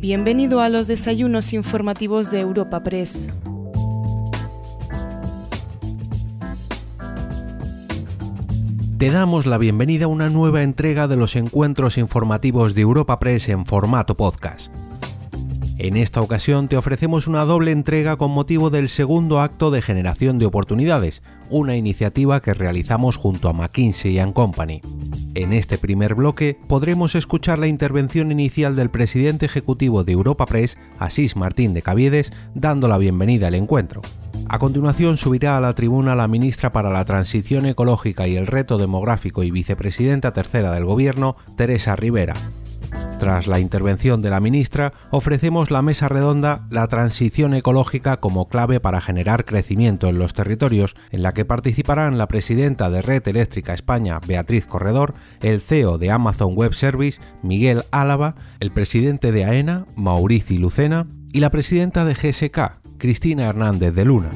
Bienvenido a los desayunos informativos de Europa Press. Te damos la bienvenida a una nueva entrega de los encuentros informativos de Europa Press en formato podcast. En esta ocasión te ofrecemos una doble entrega con motivo del segundo acto de generación de oportunidades, una iniciativa que realizamos junto a McKinsey ⁇ Company. En este primer bloque podremos escuchar la intervención inicial del presidente ejecutivo de Europa Press, Asís Martín de Caviedes, dando la bienvenida al encuentro. A continuación subirá a la tribuna la ministra para la Transición Ecológica y el Reto Demográfico y vicepresidenta tercera del Gobierno, Teresa Rivera. Tras la intervención de la ministra, ofrecemos la mesa redonda La transición ecológica como clave para generar crecimiento en los territorios, en la que participarán la presidenta de Red Eléctrica España, Beatriz Corredor, el CEO de Amazon Web Service, Miguel Álava, el presidente de AENA, Maurici Lucena, y la presidenta de GSK, Cristina Hernández de Luna.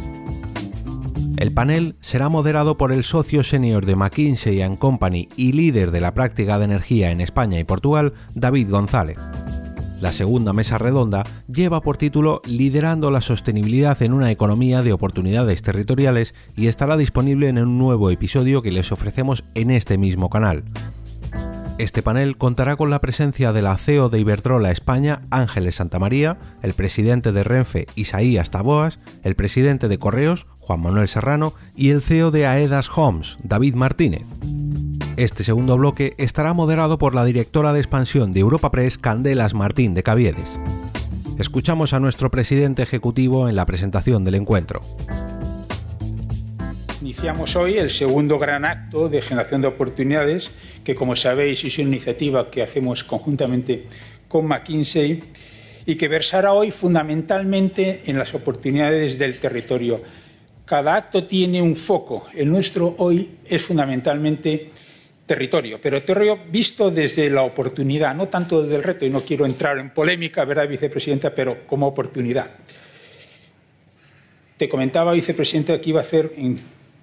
El panel será moderado por el socio senior de McKinsey ⁇ Company y líder de la práctica de energía en España y Portugal, David González. La segunda mesa redonda lleva por título Liderando la sostenibilidad en una economía de oportunidades territoriales y estará disponible en un nuevo episodio que les ofrecemos en este mismo canal. Este panel contará con la presencia de la CEO de Iberdrola España, Ángeles Santamaría, el presidente de Renfe, Isaías Taboas, el presidente de Correos, Juan Manuel Serrano, y el CEO de Aedas Homes, David Martínez. Este segundo bloque estará moderado por la directora de expansión de Europa Press, Candelas Martín de Caviedes. Escuchamos a nuestro presidente ejecutivo en la presentación del encuentro. Iniciamos hoy el segundo gran acto de generación de oportunidades, que como sabéis es una iniciativa que hacemos conjuntamente con McKinsey y que versará hoy fundamentalmente en las oportunidades del territorio. Cada acto tiene un foco. El nuestro hoy es fundamentalmente territorio, pero territorio visto desde la oportunidad, no tanto desde el reto, y no quiero entrar en polémica, ¿verdad, vicepresidenta?, pero como oportunidad. Te comentaba, vicepresidenta, que iba a hacer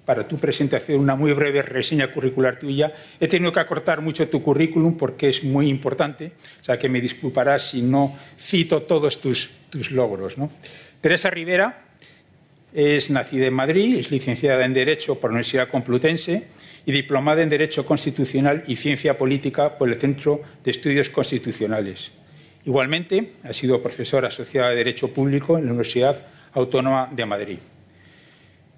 para tu presentación una muy breve reseña curricular tuya. He tenido que acortar mucho tu currículum porque es muy importante, o sea que me disculparás si no cito todos tus, tus logros. ¿no? Teresa Rivera es nacida en Madrid, es licenciada en Derecho por la Universidad Complutense y diplomada en Derecho Constitucional y Ciencia Política por el Centro de Estudios Constitucionales. Igualmente, ha sido profesora asociada de Derecho Público en la Universidad Autónoma de Madrid.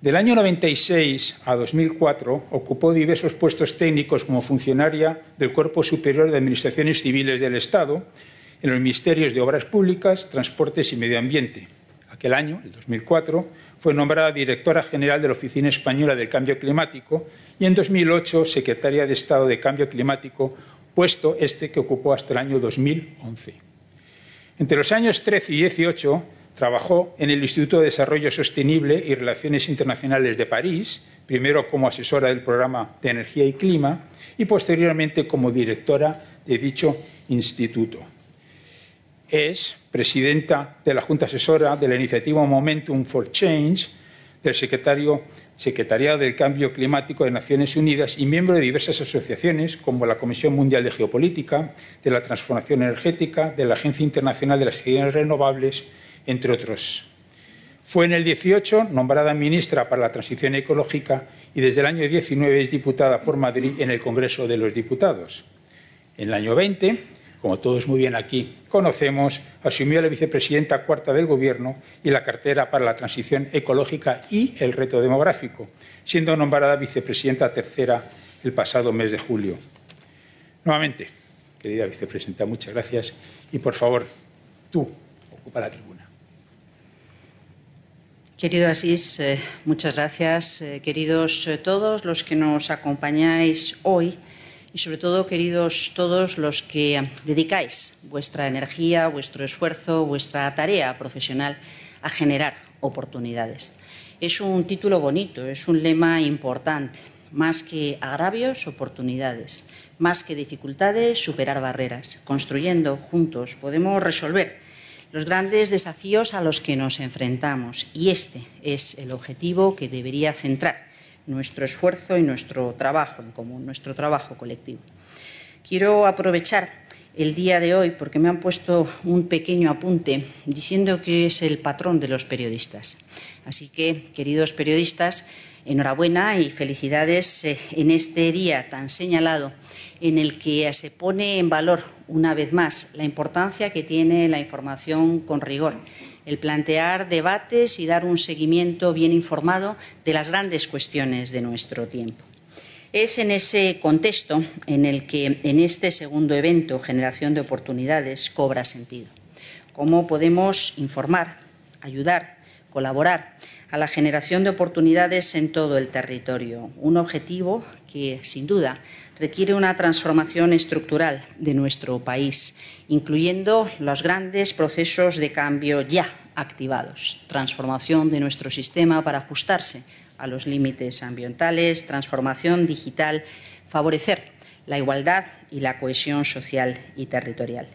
Del año 96 a 2004 ocupó diversos puestos técnicos como funcionaria del Cuerpo Superior de Administraciones Civiles del Estado en los Ministerios de Obras Públicas, Transportes y Medio Ambiente. Aquel año, el 2004, fue nombrada directora general de la Oficina Española del Cambio Climático y en 2008 secretaria de Estado de Cambio Climático, puesto este que ocupó hasta el año 2011. Entre los años 13 y 18 Trabajó en el Instituto de Desarrollo Sostenible y Relaciones Internacionales de París, primero como asesora del programa de Energía y Clima y posteriormente como directora de dicho instituto. Es presidenta de la Junta Asesora de la iniciativa Momentum for Change, del Secretariado del Cambio Climático de Naciones Unidas y miembro de diversas asociaciones como la Comisión Mundial de Geopolítica, de la Transformación Energética, de la Agencia Internacional de las Energías Renovables, entre otros. Fue en el 18 nombrada ministra para la Transición Ecológica y desde el año 19 es diputada por Madrid en el Congreso de los Diputados. En el año 20, como todos muy bien aquí conocemos, asumió la vicepresidenta cuarta del Gobierno y la cartera para la transición ecológica y el reto demográfico, siendo nombrada vicepresidenta tercera el pasado mes de julio. Nuevamente, querida vicepresidenta, muchas gracias y por favor, tú ocupa la tribuna. Querido Asís, eh, muchas gracias. Eh, queridos eh, todos los que nos acompañáis hoy y sobre todo queridos todos los que dedicáis vuestra energía, vuestro esfuerzo, vuestra tarea profesional a generar oportunidades. Es un título bonito, es un lema importante. Más que agravios, oportunidades. Más que dificultades, superar barreras. Construyendo juntos podemos resolver los grandes desafíos a los que nos enfrentamos. Y este es el objetivo que debería centrar nuestro esfuerzo y nuestro trabajo en común, nuestro trabajo colectivo. Quiero aprovechar el día de hoy porque me han puesto un pequeño apunte diciendo que es el patrón de los periodistas. Así que, queridos periodistas, enhorabuena y felicidades eh, en este día tan señalado en el que se pone en valor una vez más la importancia que tiene la información con rigor, el plantear debates y dar un seguimiento bien informado de las grandes cuestiones de nuestro tiempo. Es en ese contexto en el que en este segundo evento, Generación de Oportunidades, cobra sentido. ¿Cómo podemos informar, ayudar, colaborar a la generación de oportunidades en todo el territorio? Un objetivo que, sin duda, requiere una transformación estructural de nuestro país, incluyendo los grandes procesos de cambio ya activados, transformación de nuestro sistema para ajustarse a los límites ambientales, transformación digital, favorecer la igualdad y la cohesión social y territorial.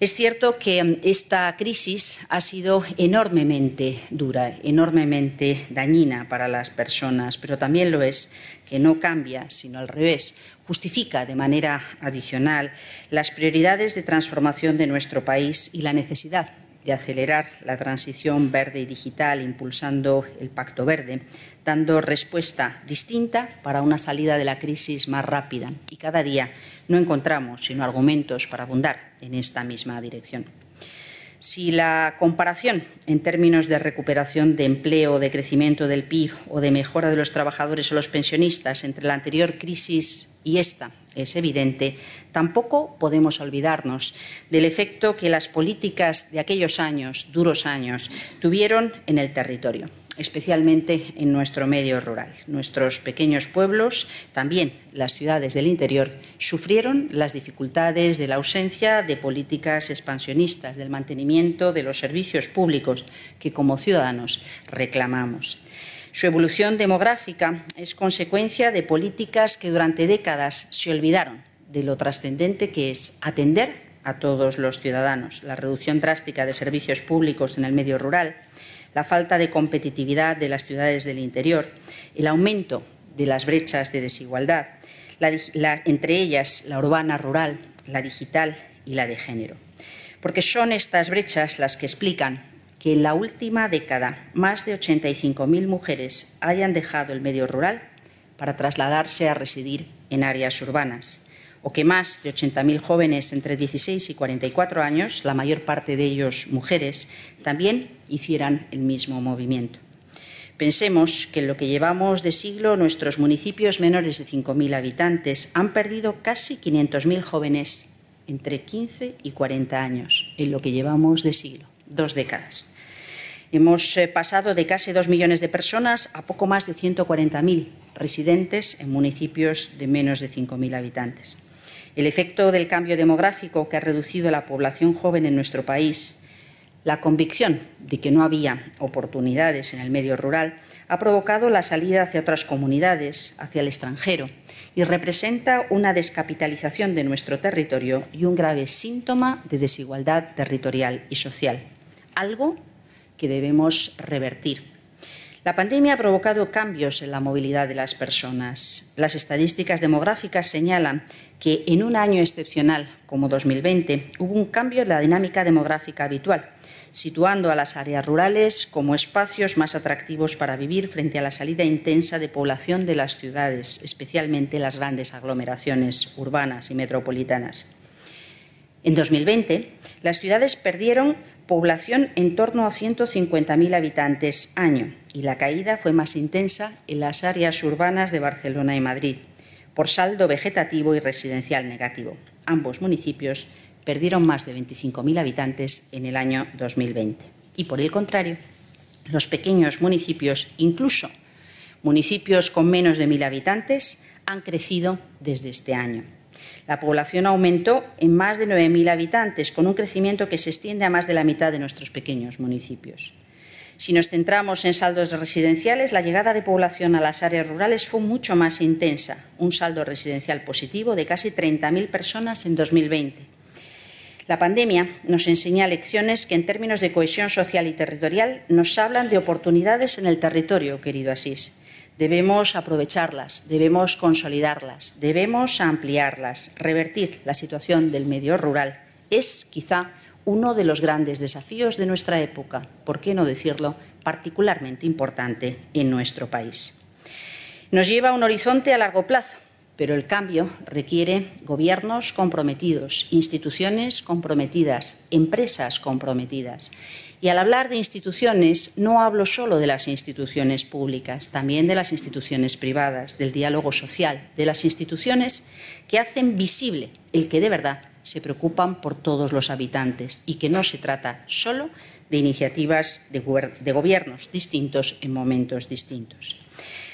Es cierto que esta crisis ha sido enormemente dura, enormemente dañina para las personas, pero también lo es que no cambia, sino al revés, justifica de manera adicional las prioridades de transformación de nuestro país y la necesidad de acelerar la transición verde y digital, impulsando el Pacto Verde, dando respuesta distinta para una salida de la crisis más rápida. Y cada día no encontramos sino argumentos para abundar en esta misma dirección. Si la comparación en términos de recuperación de empleo, de crecimiento del PIB o de mejora de los trabajadores o los pensionistas entre la anterior crisis y esta es evidente, tampoco podemos olvidarnos del efecto que las políticas de aquellos años, duros años, tuvieron en el territorio especialmente en nuestro medio rural. Nuestros pequeños pueblos, también las ciudades del interior, sufrieron las dificultades de la ausencia de políticas expansionistas, del mantenimiento de los servicios públicos que como ciudadanos reclamamos. Su evolución demográfica es consecuencia de políticas que durante décadas se olvidaron de lo trascendente que es atender a todos los ciudadanos, la reducción drástica de servicios públicos en el medio rural, la falta de competitividad de las ciudades del interior, el aumento de las brechas de desigualdad, entre ellas la urbana rural, la digital y la de género. Porque son estas brechas las que explican que en la última década más de 85.000 mujeres hayan dejado el medio rural para trasladarse a residir en áreas urbanas, o que más de 80.000 jóvenes entre 16 y 44 años, la mayor parte de ellos mujeres, también hicieran el mismo movimiento. Pensemos que en lo que llevamos de siglo nuestros municipios menores de 5.000 habitantes han perdido casi 500.000 jóvenes entre 15 y 40 años, en lo que llevamos de siglo dos décadas. Hemos eh, pasado de casi dos millones de personas a poco más de 140.000 residentes en municipios de menos de 5.000 habitantes. El efecto del cambio demográfico que ha reducido la población joven en nuestro país, la convicción de que no había oportunidades en el medio rural, ha provocado la salida hacia otras comunidades, hacia el extranjero, y representa una descapitalización de nuestro territorio y un grave síntoma de desigualdad territorial y social algo que debemos revertir. La pandemia ha provocado cambios en la movilidad de las personas. Las estadísticas demográficas señalan que en un año excepcional como 2020 hubo un cambio en la dinámica demográfica habitual, situando a las áreas rurales como espacios más atractivos para vivir frente a la salida intensa de población de las ciudades, especialmente las grandes aglomeraciones urbanas y metropolitanas. En 2020, las ciudades perdieron población en torno a 150.000 habitantes año y la caída fue más intensa en las áreas urbanas de Barcelona y Madrid, por saldo vegetativo y residencial negativo. Ambos municipios perdieron más de 25.000 habitantes en el año 2020. Y por el contrario, los pequeños municipios, incluso municipios con menos de 1.000 habitantes, han crecido desde este año. La población aumentó en más de 9.000 habitantes, con un crecimiento que se extiende a más de la mitad de nuestros pequeños municipios. Si nos centramos en saldos residenciales, la llegada de población a las áreas rurales fue mucho más intensa, un saldo residencial positivo de casi 30.000 personas en 2020. La pandemia nos enseña lecciones que, en términos de cohesión social y territorial, nos hablan de oportunidades en el territorio, querido Asís Debemos aprovecharlas, debemos consolidarlas, debemos ampliarlas. Revertir la situación del medio rural es quizá uno de los grandes desafíos de nuestra época, por qué no decirlo, particularmente importante en nuestro país. Nos lleva a un horizonte a largo plazo, pero el cambio requiere gobiernos comprometidos, instituciones comprometidas, empresas comprometidas. Y al hablar de instituciones, no hablo solo de las instituciones públicas, también de las instituciones privadas, del diálogo social, de las instituciones que hacen visible el que de verdad se preocupan por todos los habitantes y que no se trata solo de iniciativas de, gobiernos distintos en momentos distintos.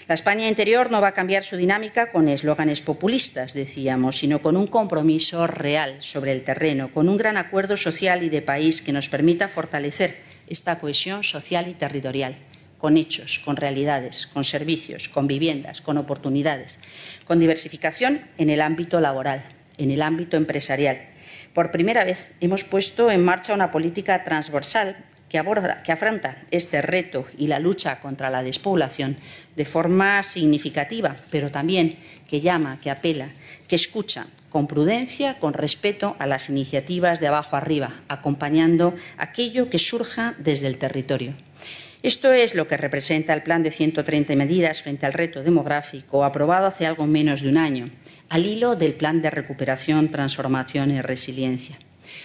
La España interior no va a cambiar su dinámica con eslóganes populistas, decíamos, sino con un compromiso real sobre el terreno, con un gran acuerdo social y de país que nos permita fortalecer esta cohesión social y territorial, con hechos, con realidades, con servicios, con viviendas, con oportunidades, con diversificación en el ámbito laboral, en el ámbito empresarial. Por primera vez hemos puesto en marcha una política transversal que, aborda, que afronta este reto y la lucha contra la despoblación de forma significativa, pero también que llama, que apela, que escucha con prudencia, con respeto a las iniciativas de abajo arriba, acompañando aquello que surja desde el territorio. Esto es lo que representa el plan de 130 medidas frente al reto demográfico aprobado hace algo menos de un año, al hilo del plan de recuperación, transformación y resiliencia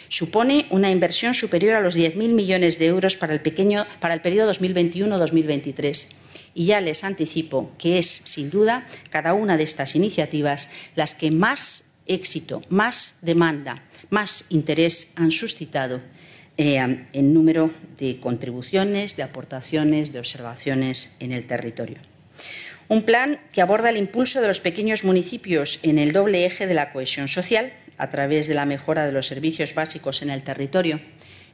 supone una inversión superior a los 10.000 millones de euros para el, pequeño, para el periodo 2021-2023. Y ya les anticipo que es, sin duda, cada una de estas iniciativas las que más éxito, más demanda, más interés han suscitado eh, en número de contribuciones, de aportaciones, de observaciones en el territorio. Un plan que aborda el impulso de los pequeños municipios en el doble eje de la cohesión social, a través de la mejora de los servicios básicos en el territorio,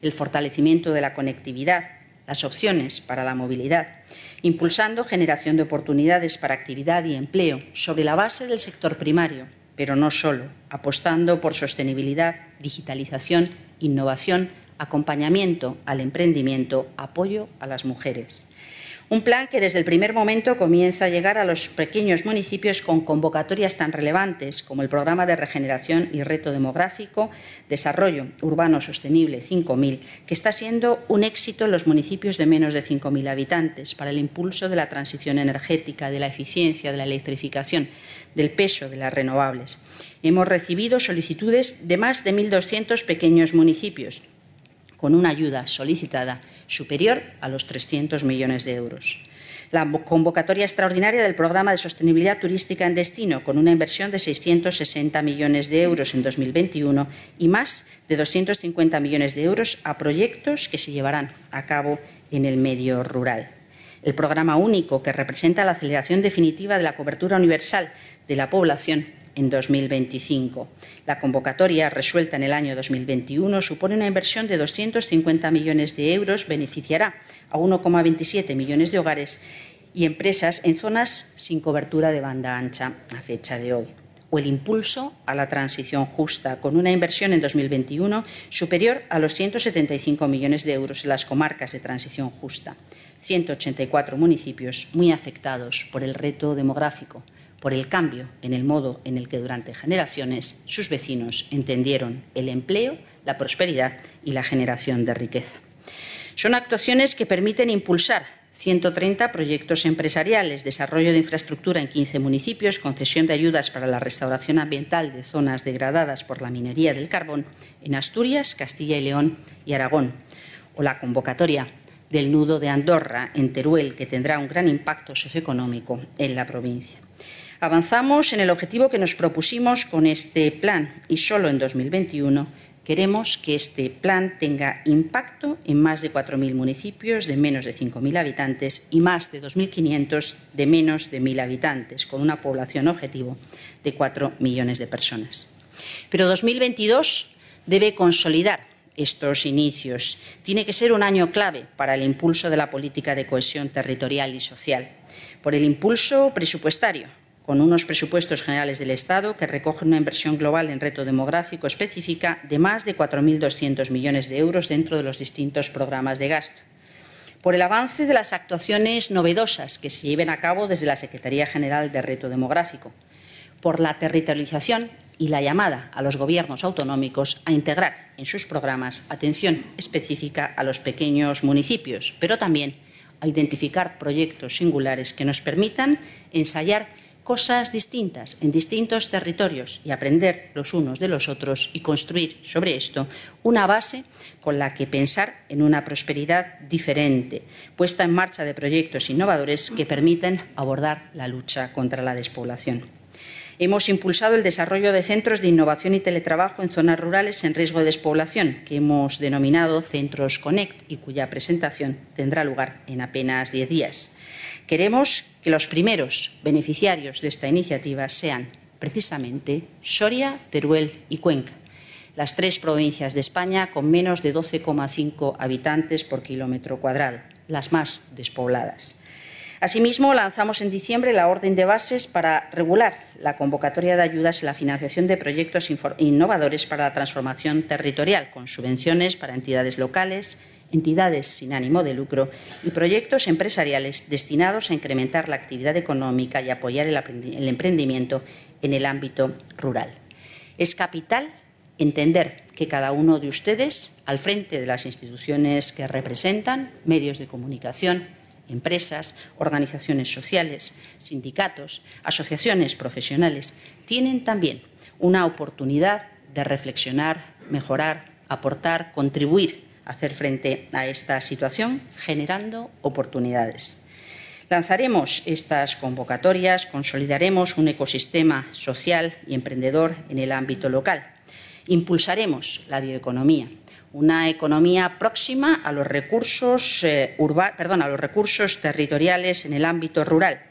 el fortalecimiento de la conectividad, las opciones para la movilidad, impulsando generación de oportunidades para actividad y empleo sobre la base del sector primario, pero no solo, apostando por sostenibilidad, digitalización, innovación, acompañamiento al emprendimiento, apoyo a las mujeres. Un plan que desde el primer momento comienza a llegar a los pequeños municipios con convocatorias tan relevantes como el Programa de Regeneración y Reto Demográfico, Desarrollo Urbano Sostenible 5.000, que está siendo un éxito en los municipios de menos de 5.000 habitantes para el impulso de la transición energética, de la eficiencia, de la electrificación, del peso de las renovables. Hemos recibido solicitudes de más de 1.200 pequeños municipios con una ayuda solicitada superior a los 300 millones de euros. La convocatoria extraordinaria del Programa de Sostenibilidad Turística en Destino, con una inversión de 660 millones de euros en 2021 y más de 250 millones de euros a proyectos que se llevarán a cabo en el medio rural. El programa único, que representa la aceleración definitiva de la cobertura universal de la población en 2025. La convocatoria, resuelta en el año 2021, supone una inversión de 250 millones de euros, beneficiará a 1,27 millones de hogares y empresas en zonas sin cobertura de banda ancha a fecha de hoy o el impulso a la transición justa, con una inversión en 2021 superior a los 175 millones de euros en las comarcas de transición justa. 184 municipios muy afectados por el reto demográfico, por el cambio en el modo en el que durante generaciones sus vecinos entendieron el empleo, la prosperidad y la generación de riqueza. Son actuaciones que permiten impulsar 130 proyectos empresariales, desarrollo de infraestructura en 15 municipios, concesión de ayudas para la restauración ambiental de zonas degradadas por la minería del carbón en Asturias, Castilla y León y Aragón, o la convocatoria del nudo de Andorra en Teruel, que tendrá un gran impacto socioeconómico en la provincia. Avanzamos en el objetivo que nos propusimos con este plan y solo en 2021 queremos que este plan tenga impacto en más de 4.000 municipios de menos de 5.000 habitantes y más de 2.500 de menos de 1.000 habitantes, con una población objetivo de 4 millones de personas. Pero 2022 debe consolidar estos inicios. Tiene que ser un año clave para el impulso de la política de cohesión territorial y social, por el impulso presupuestario con unos presupuestos generales del Estado que recogen una inversión global en reto demográfico específica de más de 4.200 millones de euros dentro de los distintos programas de gasto. por el avance de las actuaciones novedosas que se lleven a cabo desde la Secretaría General de Reto Demográfico, por la territorialización y la llamada a los gobiernos autonómicos a integrar en sus programas atención específica a los pequeños municipios, pero también a identificar proyectos singulares que nos permitan ensayar cosas distintas en distintos territorios y aprender los unos de los otros y construir sobre esto una base con la que pensar en una prosperidad diferente, puesta en marcha de proyectos innovadores que permiten abordar la lucha contra la despoblación. Hemos impulsado el desarrollo de centros de innovación y teletrabajo en zonas rurales en riesgo de despoblación, que hemos denominado Centros Connect y cuya presentación tendrá lugar en apenas diez días. Queremos que los primeros beneficiarios de esta iniciativa sean precisamente Soria, Teruel y Cuenca, las tres provincias de España con menos de 12,5 habitantes por kilómetro cuadrado, las más despobladas. Asimismo, lanzamos en diciembre la orden de bases para regular la convocatoria de ayudas y la financiación de proyectos innovadores para la transformación territorial, con subvenciones para entidades locales, entidades sin ánimo de lucro y proyectos empresariales destinados a incrementar la actividad económica y apoyar el emprendimiento en el ámbito rural. Es capital entender que cada uno de ustedes, al frente de las instituciones que representan, medios de comunicación, empresas, organizaciones sociales, sindicatos, asociaciones profesionales, tienen también una oportunidad de reflexionar, mejorar, aportar, contribuir hacer frente a esta situación, generando oportunidades. Lanzaremos estas convocatorias, consolidaremos un ecosistema social y emprendedor en el ámbito local. Impulsaremos la bioeconomía, una economía próxima a los recursos, eh, territoriales en el ámbito rural.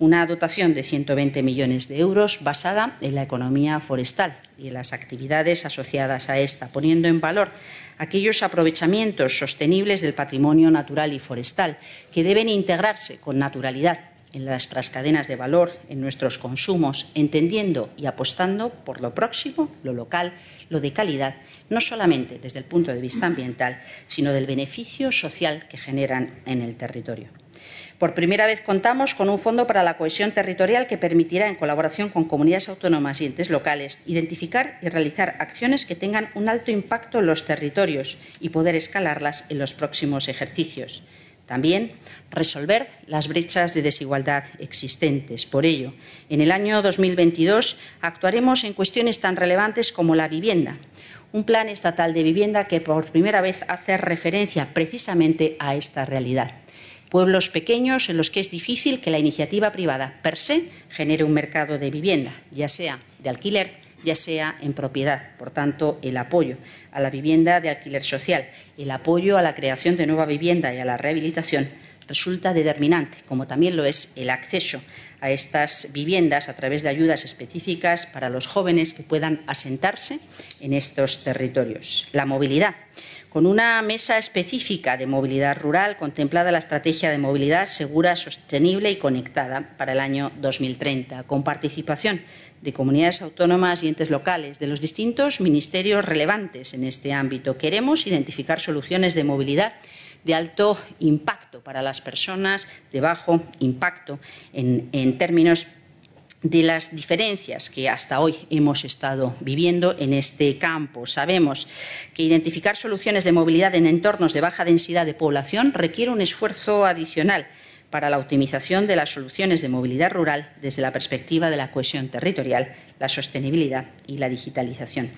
Una dotación de 120 millones de euros basada en la economía forestal y en las actividades asociadas a esta, poniendo en valor aquellos aprovechamientos sostenibles del patrimonio natural y forestal que deben integrarse con naturalidad en nuestras cadenas de valor, en nuestros consumos, entendiendo y apostando por lo próximo, lo local, lo de calidad, no solamente desde el punto de vista ambiental, sino del beneficio social que generan en el territorio. Por primera vez contamos con un fondo para la cohesión territorial que permitirá, en colaboración con comunidades autónomas y entes locales, identificar y realizar acciones que tengan un alto impacto en los territorios y poder escalarlas en los próximos ejercicios. También resolver las brechas de desigualdad existentes. Por ello, en el año 2022 actuaremos en cuestiones tan relevantes como la vivienda, un plan estatal de vivienda que por primera vez hace referencia precisamente a esta realidad. Pueblos pequeños en los que es difícil que la iniciativa privada per se genere un mercado de vivienda, ya sea de alquiler ya sea en propiedad. Por tanto, el apoyo a la vivienda de alquiler social, el apoyo a la creación de nueva vivienda y a la rehabilitación resulta determinante, como también lo es el acceso a estas viviendas a través de ayudas específicas para los jóvenes que puedan asentarse en estos territorios. La movilidad con una mesa específica de movilidad rural contemplada la estrategia de movilidad segura, sostenible y conectada para el año 2030, con participación de comunidades autónomas y entes locales, de los distintos ministerios relevantes en este ámbito. Queremos identificar soluciones de movilidad de alto impacto para las personas, de bajo impacto en, en términos de las diferencias que hasta hoy hemos estado viviendo en este campo. Sabemos que identificar soluciones de movilidad en entornos de baja densidad de población requiere un esfuerzo adicional para la optimización de las soluciones de movilidad rural desde la perspectiva de la cohesión territorial, la sostenibilidad y la digitalización.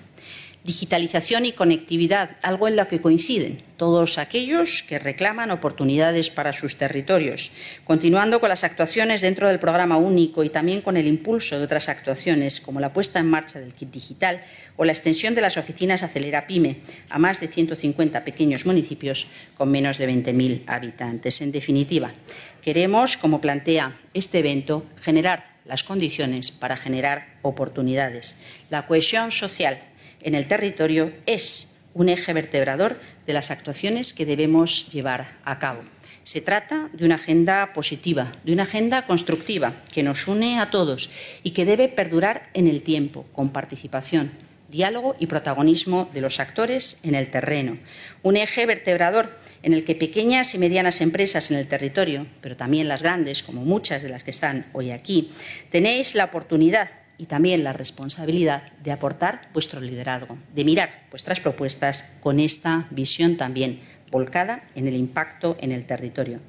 Digitalización y conectividad, algo en lo que coinciden todos aquellos que reclaman oportunidades para sus territorios, continuando con las actuaciones dentro del programa único y también con el impulso de otras actuaciones como la puesta en marcha del kit digital o la extensión de las oficinas Acelera Pyme a más de 150 pequeños municipios con menos de 20.000 habitantes. En definitiva, queremos, como plantea este evento, generar las condiciones para generar oportunidades. La cohesión social en el territorio es un eje vertebrador de las actuaciones que debemos llevar a cabo. Se trata de una agenda positiva, de una agenda constructiva que nos une a todos y que debe perdurar en el tiempo, con participación diálogo y protagonismo de los actores en el terreno. Un eje vertebrador en el que pequeñas y medianas empresas en el territorio, pero también las grandes, como muchas de las que están hoy aquí, tenéis la oportunidad y también la responsabilidad de aportar vuestro liderazgo, de mirar vuestras propuestas con esta visión también volcada en el impacto en el territorio.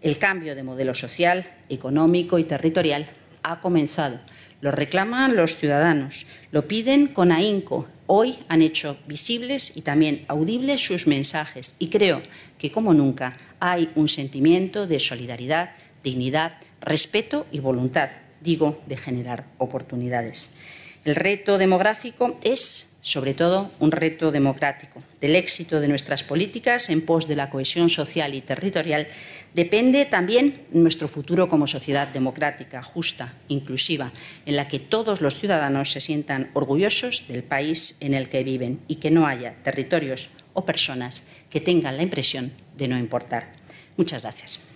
El cambio de modelo social, económico y territorial ha comenzado. Lo reclaman los ciudadanos, lo piden con ahínco. Hoy han hecho visibles y también audibles sus mensajes y creo que, como nunca, hay un sentimiento de solidaridad, dignidad, respeto y voluntad, digo, de generar oportunidades. El reto demográfico es sobre todo un reto democrático. Del éxito de nuestras políticas en pos de la cohesión social y territorial depende también nuestro futuro como sociedad democrática, justa, inclusiva, en la que todos los ciudadanos se sientan orgullosos del país en el que viven y que no haya territorios o personas que tengan la impresión de no importar. Muchas gracias.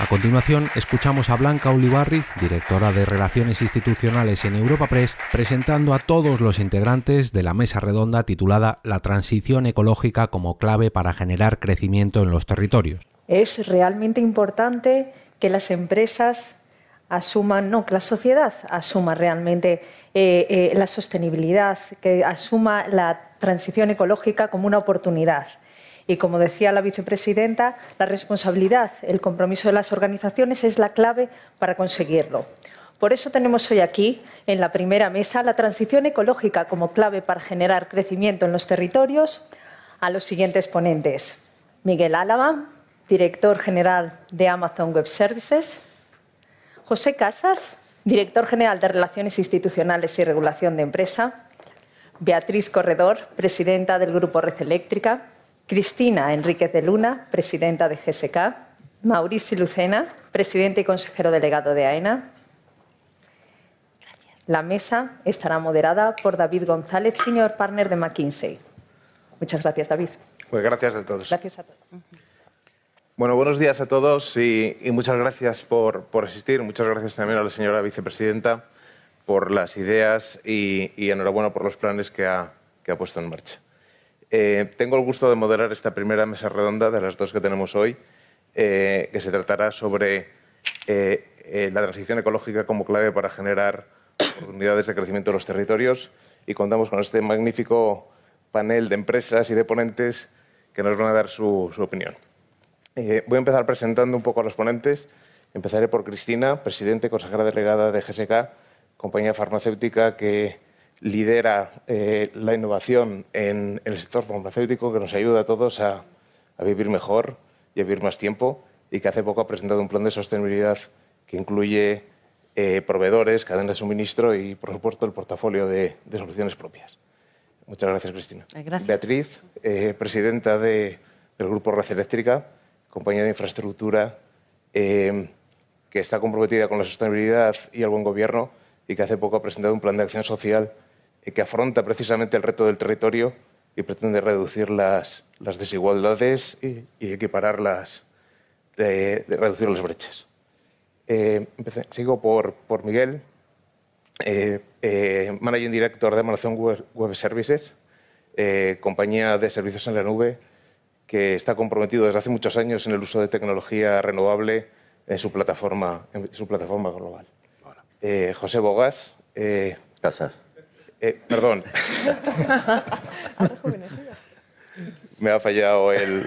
A continuación, escuchamos a Blanca Ulibarri, directora de Relaciones Institucionales en Europa Press, presentando a todos los integrantes de la mesa redonda titulada La transición ecológica como clave para generar crecimiento en los territorios. Es realmente importante que las empresas asuman, no, que la sociedad asuma realmente eh, eh, la sostenibilidad, que asuma la transición ecológica como una oportunidad y como decía la vicepresidenta, la responsabilidad, el compromiso de las organizaciones es la clave para conseguirlo. Por eso tenemos hoy aquí, en la primera mesa, la transición ecológica como clave para generar crecimiento en los territorios a los siguientes ponentes. Miguel Álava, director general de Amazon Web Services. José Casas, director general de Relaciones Institucionales y Regulación de Empresa. Beatriz Corredor, presidenta del Grupo Red Eléctrica. Cristina Enríquez de Luna, presidenta de GSK, Mauricio Lucena, presidente y consejero delegado de AENA. La mesa estará moderada por David González, senior partner de McKinsey. Muchas gracias, David. Pues gracias a todos. Gracias a todos. Bueno, buenos días a todos y, muchas gracias por, asistir. Muchas gracias también a la señora vicepresidenta por las ideas y, enhorabuena por los planes que ha puesto en marcha. Eh, tengo el gusto de moderar esta primera mesa redonda de las dos que tenemos hoy, eh, que se tratará sobre eh, la transición ecológica como clave para generar oportunidades de crecimiento en los territorios y contamos con este magnífico panel de empresas y de ponentes que nos van a dar su, su opinión. voy a empezar presentando un poco a los ponentes. Empezaré por Cristina, presidente y consejera delegada de GSK, compañía farmacéutica que lidera eh, la innovación en, el sector farmacéutico que nos ayuda a todos a, vivir mejor y a vivir más tiempo y que hace poco ha presentado un plan de sostenibilidad que incluye eh, proveedores, cadenas de suministro y, por supuesto, el portafolio de, soluciones propias. Muchas gracias, Cristina. Beatriz, eh, presidenta del Grupo Red Eléctrica, compañía de infraestructura que está comprometida con la sostenibilidad y el buen gobierno y que hace poco ha presentado un plan de acción social que afronta precisamente el reto del territorio y pretende reducir las, desigualdades y, equipararlas, de, reducir las brechas. Eh, sigo por, Miguel, eh, eh, Managing Director de Amazon Web, Services, compañía de servicios en la nube que está comprometido desde hace muchos años en el uso de tecnología renovable en su plataforma, en su plataforma global. José Bogas. Casas. Eh, perdón. Me ha fallado el,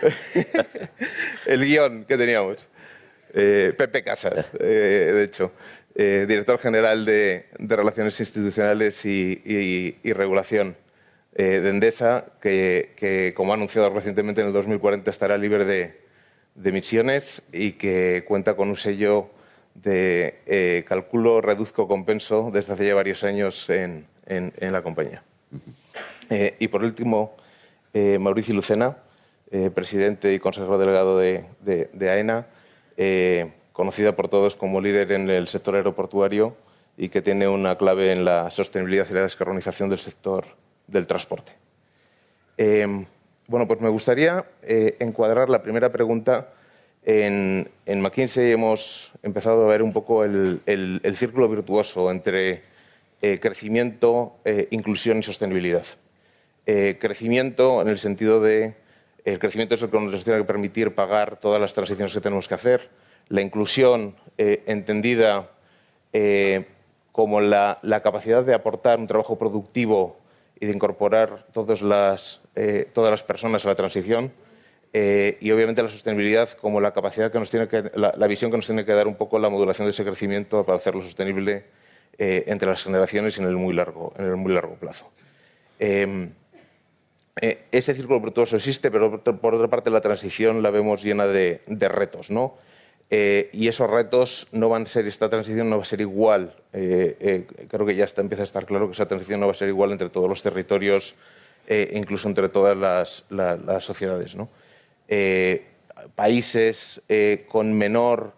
el guion que teníamos. Eh, Pepe Casas, eh, de hecho, director general de, Relaciones Institucionales y, Regulación de Endesa, que, como ha anunciado recientemente, en el 2040 estará libre de, de emisiones y que cuenta con un sello de calculo, reduzco, compenso desde hace ya varios años en, en, la compañía. Eh, y por último, eh, Mauricio Lucena, eh, presidente y consejero delegado de, AENA, conocida por todos como líder en el sector aeroportuario y que tiene una clave en la sostenibilidad y la descarbonización del sector del transporte. bueno, pues me gustaría encuadrar la primera pregunta en, McKinsey hemos empezado a ver un poco el, el, círculo virtuoso entre crecimiento, inclusión y sostenibilidad. crecimiento en el sentido de el crecimiento es el que nos tiene que permitir pagar todas las transiciones que tenemos que hacer. La inclusión entendida como la, capacidad de aportar un trabajo productivo y de incorporar todas las, todas las personas a la transición eh, y obviamente la sostenibilidad como la capacidad que nos tiene la, visión que nos tiene que dar un poco la modulación de ese crecimiento para hacerlo sostenible eh, entre las generaciones en el muy largo, en el muy largo plazo. Em, eh, ese círculo virtuoso existe, pero por otra parte la transición la vemos llena de, retos, ¿no? y esos retos no van a ser, esta transición no va a ser igual, creo que ya está, empieza a estar claro que esa transición no va a ser igual entre todos los territorios, incluso entre todas las, las sociedades, ¿no? Eh, países eh, con menor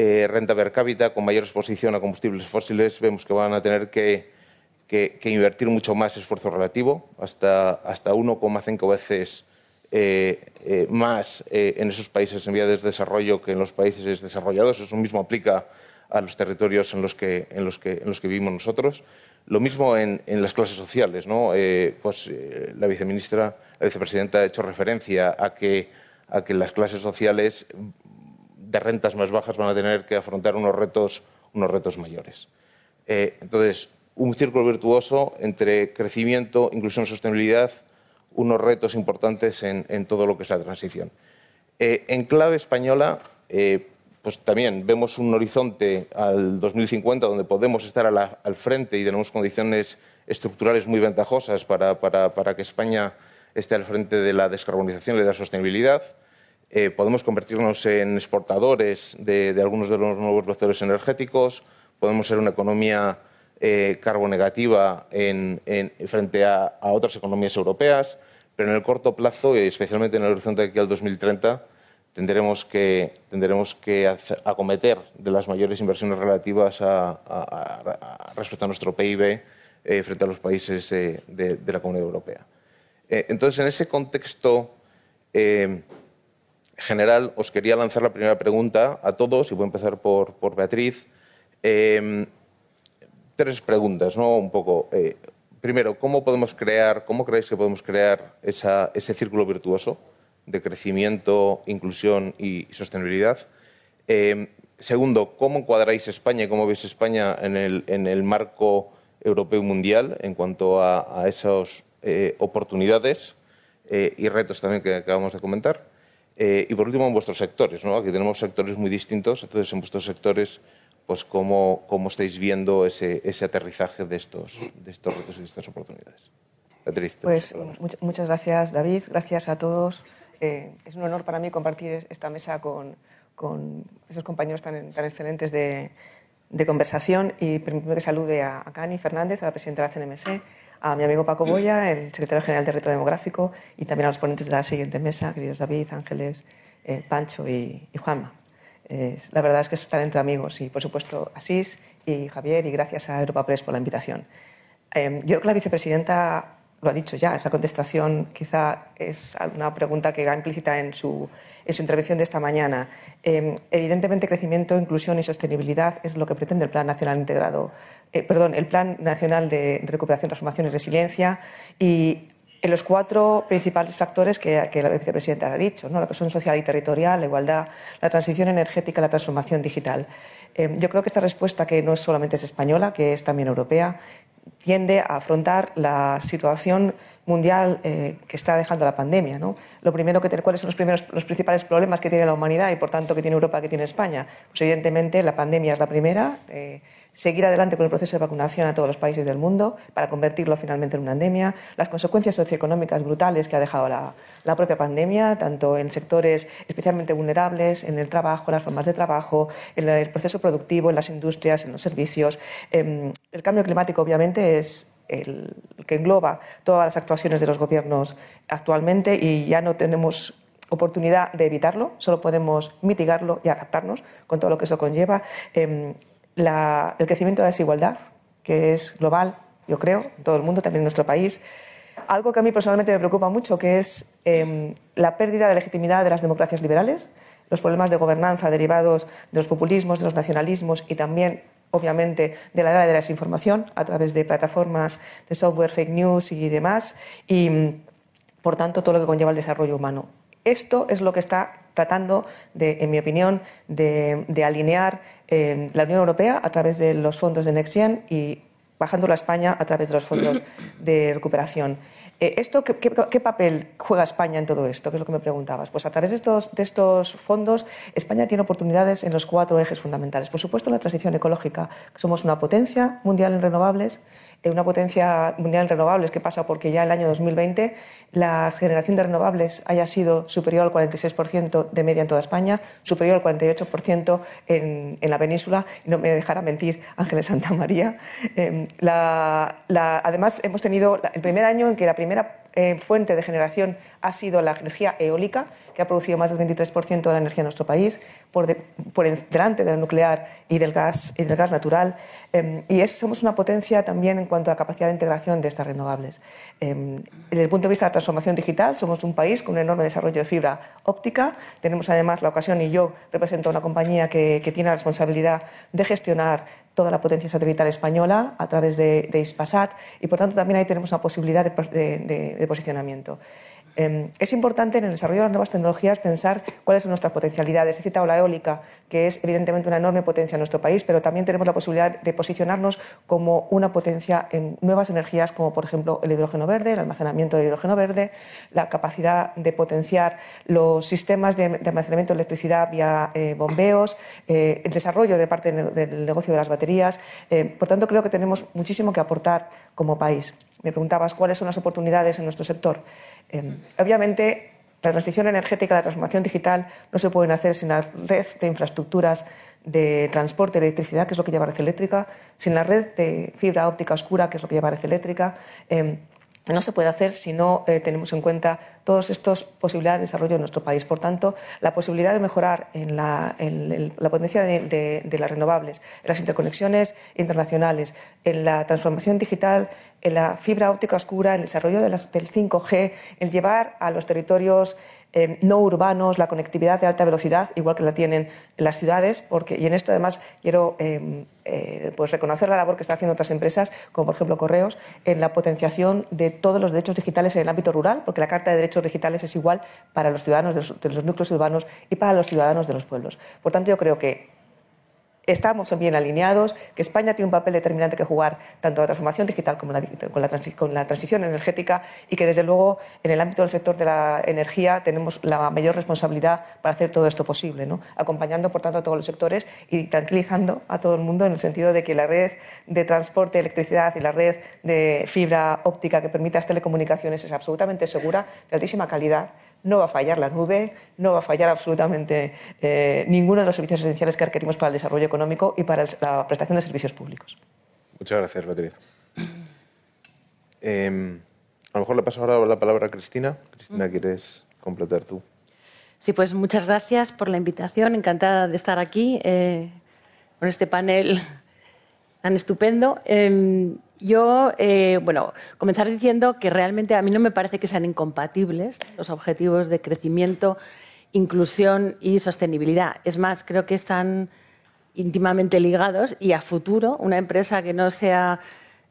eh, renta per cápita, con mayor exposición a combustibles fósiles, vemos que van a tener que, invertir mucho más esfuerzo relativo, hasta, hasta 1,5 veces más en esos países en vías de desarrollo que en los países desarrollados. Eso mismo aplica a los territorios en los que, en los que, en los que vivimos nosotros. Lo mismo en, las clases sociales. ¿no? pues, la la vicepresidenta ha hecho referencia a que a que las clases sociales de rentas más bajas van a tener que afrontar unos retos, unos retos mayores. Eh, entonces, un círculo virtuoso entre crecimiento, inclusión, sostenibilidad, unos retos importantes en, todo lo que es la transición. Eh, en clave española, eh, pues también vemos un horizonte al 2050 donde podemos estar al frente y tenemos condiciones estructurales muy ventajosas para, para que España esté al frente de la descarbonización y de la sostenibilidad. Eh, podemos convertirnos en exportadores de, algunos de los nuevos vectores energéticos, podemos ser una economía eh, carbonegativa en, frente a, otras economías europeas, pero en el corto plazo, especialmente en el horizonte de aquí al 2030, tendremos que, tendremos que acometer de las mayores inversiones relativas a, respecto a nuestro PIB eh, frente a los países de, la Comunidad Europea. entonces, en ese contexto general, os quería lanzar la primera pregunta a todos, y voy a empezar por, Beatriz. Em, tres preguntas, ¿no? Un poco. Eh, primero, ¿cómo podemos crear, cómo creéis que podemos crear ese círculo virtuoso de crecimiento, inclusión y sostenibilidad? Em, segundo, ¿cómo encuadráis España y cómo veis España en el, marco europeo y mundial en cuanto a, esas eh, oportunidades eh, y retos también que acabamos de comentar? Eh, y por último, en vuestros sectores. ¿no? Aquí tenemos sectores muy distintos, entonces en vuestros sectores, pues cómo, cómo estáis viendo ese, ese aterrizaje de estos, de estos retos y de estas oportunidades. Beatriz, pues muchas gracias, David. Gracias a todos. Eh, es un honor para mí compartir esta mesa con, con esos compañeros tan, tan excelentes de, de, conversación y permítame que salude a, a Cani Fernández, a la presidenta de la CNMC, a mi amigo Paco Boya, el secretario general de Reto Demográfico, y también a los ponentes de la siguiente mesa, queridos David, Ángeles, eh, Pancho y, Juanma. la verdad es que están entre amigos y, por supuesto, Asís y Javier, y gracias a Europa Press por la invitación. Eh, yo creo que la vicepresidenta lo ha dicho ya, esa contestación quizá es una pregunta que va implícita en su, en su intervención de esta mañana. Eh, evidentemente, crecimiento, inclusión y sostenibilidad es lo que pretende el Plan Nacional Integrado, eh, perdón, el Plan Nacional de, Recuperación, Transformación y Resiliencia y en los cuatro principales factores que, que, la vicepresidenta ha dicho, ¿no? la cohesión social y territorial, la igualdad, la transición energética, la transformación digital. Eh, yo creo que esta respuesta, que no solamente es española, que es también europea, tiende a afrontar la situación mundial eh, que está dejando la pandemia. ¿no? Lo primero que ¿Cuáles son los, primeros, los principales problemas que tiene la humanidad y, por tanto, que tiene Europa, que tiene España? Pues, evidentemente, la pandemia es la primera. Eh, seguir adelante con el proceso de vacunación a todos los países del mundo para convertirlo finalmente en una endemia, las consecuencias socioeconómicas brutales que ha dejado la, propia pandemia, tanto en sectores especialmente vulnerables, en el trabajo, en las formas de trabajo, en el proceso productivo, en las industrias, en los servicios. Em, el cambio climático, obviamente, es el que engloba todas las actuaciones de los gobiernos actualmente y ya no tenemos oportunidad de evitarlo, solo podemos mitigarlo y adaptarnos con todo lo que eso conlleva. Em, el crecimiento de la desigualdad, que es global, yo creo, en todo el mundo, también en nuestro país. Algo que a mí personalmente me preocupa mucho, que es em, la pérdida de legitimidad de las democracias liberales, los problemas de gobernanza derivados de los populismos, de los nacionalismos y también obviamente, de la era de la desinformación a través de plataformas de software, fake news y demás, y por tanto todo lo que conlleva el desarrollo humano. Esto es lo que está tratando, de, en mi opinión, de, alinear eh, la Unión Europea a través de los fondos de NextGen y bajándolo a España a través de los fondos de recuperación. Eh, ¿esto, qué, papel juega España en todo esto? Que es lo que me preguntabas. Pues a través de estos, de estos fondos, España tiene oportunidades en los cuatro ejes fundamentales. Por supuesto, la transición ecológica. Somos una potencia mundial en renovables una potencia mundial en renovables que pasa porque ya el año 2020 la generación de renovables haya sido superior al 46% de media en toda España, superior al 48% en, en, la península, y no me dejará mentir Ángeles Santa María. Em, además, hemos tenido el primer año en que la primera eh, fuente de generación ha sido la energía eólica, que ha producido más del 23% de la energía en nuestro país, por, delante de la nuclear y del gas, y del gas natural. Em, y somos una potencia también en cuanto a capacidad de integración de estas renovables. Em, desde el punto de vista de la transformación digital, somos un país con un enorme desarrollo de fibra óptica. Tenemos además la ocasión, y yo represento una compañía que, tiene la responsabilidad de gestionar toda la potencia satelital española a través de, de Ispasat y por tanto también ahí tenemos una posibilidad de, posicionamiento. Em, es importante en el desarrollo de las nuevas tecnologías pensar cuáles son nuestras potencialidades. He citado la eólica, que es evidentemente una enorme potencia en nuestro país, pero también tenemos la posibilidad de posicionarnos como una potencia en nuevas energías, como por ejemplo el hidrógeno verde, el almacenamiento de hidrógeno verde, la capacidad de potenciar los sistemas de, almacenamiento de electricidad vía eh, bombeos, eh, el desarrollo de parte del negocio de las baterías. Eh, por tanto, creo que tenemos muchísimo que aportar como país. Me preguntabas cuáles son las oportunidades en nuestro sector. Obviamente, la transición energética, la transformación digital no se pueden hacer sin la red de infraestructuras de transporte de electricidad, que es lo que lleva red eléctrica, sin la red de fibra óptica oscura, que es lo que lleva red eléctrica. Em, no se puede hacer si no eh, tenemos en cuenta todas estas posibilidades de desarrollo en nuestro país. Por tanto, la posibilidad de mejorar en la, potencia de, las renovables, en las interconexiones internacionales, en la transformación digital en la fibra óptica oscura, el desarrollo del 5G, el llevar a los territorios eh, no urbanos la conectividad de alta velocidad, igual que la tienen las ciudades, porque, y en esto además quiero eh, eh, pues reconocer la labor que están haciendo otras empresas, como por ejemplo Correos, en la potenciación de todos los derechos digitales en el ámbito rural, porque la Carta de Derechos Digitales es igual para los ciudadanos de los núcleos urbanos y para los ciudadanos de los pueblos. Por tanto, yo creo que estamos bien alineados, que España tiene un papel determinante que jugar tanto en la transformación digital como con, la, transición energética y que desde luego en el ámbito del sector de la energía tenemos la mayor responsabilidad para hacer todo esto posible, ¿no? acompañando por tanto a todos los sectores y tranquilizando a todo el mundo en el sentido de que la red de transporte electricidad y la red de fibra óptica que permita las telecomunicaciones es absolutamente segura, de altísima calidad no va a fallar la nube, no va a fallar absolutamente eh, ninguno de los servicios esenciales que requerimos para el desarrollo económico y para la prestación de servicios públicos. Muchas gracias, Beatriz. Em, a lo mejor le paso ahora la palabra a Cristina. Cristina, ¿quieres completar tú? Sí, pues muchas gracias por la invitación. Encantada de estar aquí eh, con este panel tan estupendo. Yo, eh, bueno, comenzar diciendo que realmente a mí no me parece que sean incompatibles los objetivos de crecimiento, inclusión y sostenibilidad. Es más, creo que están íntimamente ligados y a futuro una empresa que no sea